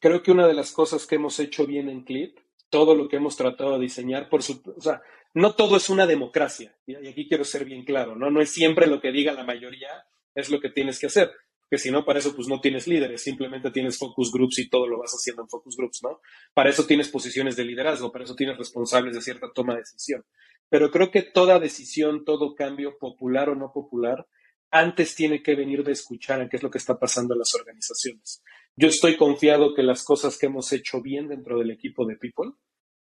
creo que una de las cosas que hemos hecho bien en Clip, todo lo que hemos tratado de diseñar, por su, o sea, no todo es una democracia, y aquí quiero ser bien claro, ¿no? No es siempre lo que diga la mayoría, es lo que tienes que hacer que si no, para eso pues no tienes líderes, simplemente tienes focus groups y todo lo vas haciendo en focus groups, ¿no? Para eso tienes posiciones de liderazgo, para eso tienes responsables de cierta toma de decisión. Pero creo que toda decisión, todo cambio, popular o no popular, antes tiene que venir de escuchar a qué es lo que está pasando en las organizaciones. Yo estoy confiado que las cosas que hemos hecho bien dentro del equipo de People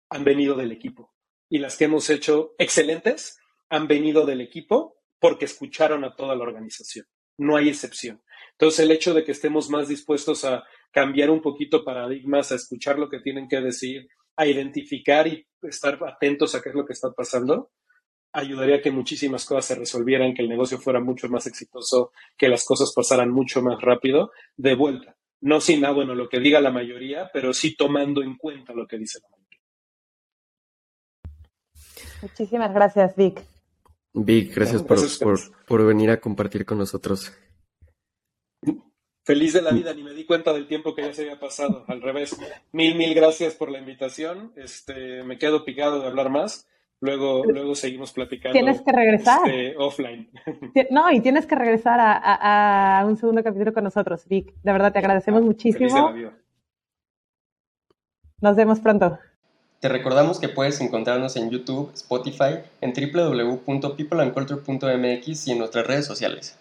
han venido del equipo. Y las que hemos hecho excelentes han venido del equipo porque escucharon a toda la organización. No hay excepción. Entonces, el hecho de que estemos más dispuestos a cambiar un poquito paradigmas, a escuchar lo que tienen que decir, a identificar y estar atentos a qué es lo que está pasando, ayudaría a que muchísimas cosas se resolvieran, que el negocio fuera mucho más exitoso, que las cosas pasaran mucho más rápido, de vuelta. No sin nada, bueno, lo que diga la mayoría, pero sí tomando en cuenta lo que dice la mayoría. Muchísimas gracias, Vic. Vic, gracias, por, por venir a compartir con nosotros feliz de la vida, ni me di cuenta del tiempo que ya se había pasado. Al revés, mil, mil gracias por la invitación. Este, me quedo picado de hablar más. Luego, luego seguimos platicando. Tienes que regresar. Este, offline. No, y tienes que regresar a, un segundo capítulo con nosotros, Vic. De verdad, te agradecemos muchísimo. Nos vemos pronto. Te recordamos que puedes encontrarnos en YouTube, Spotify, en www.peopleandculture.mx y en nuestras redes sociales.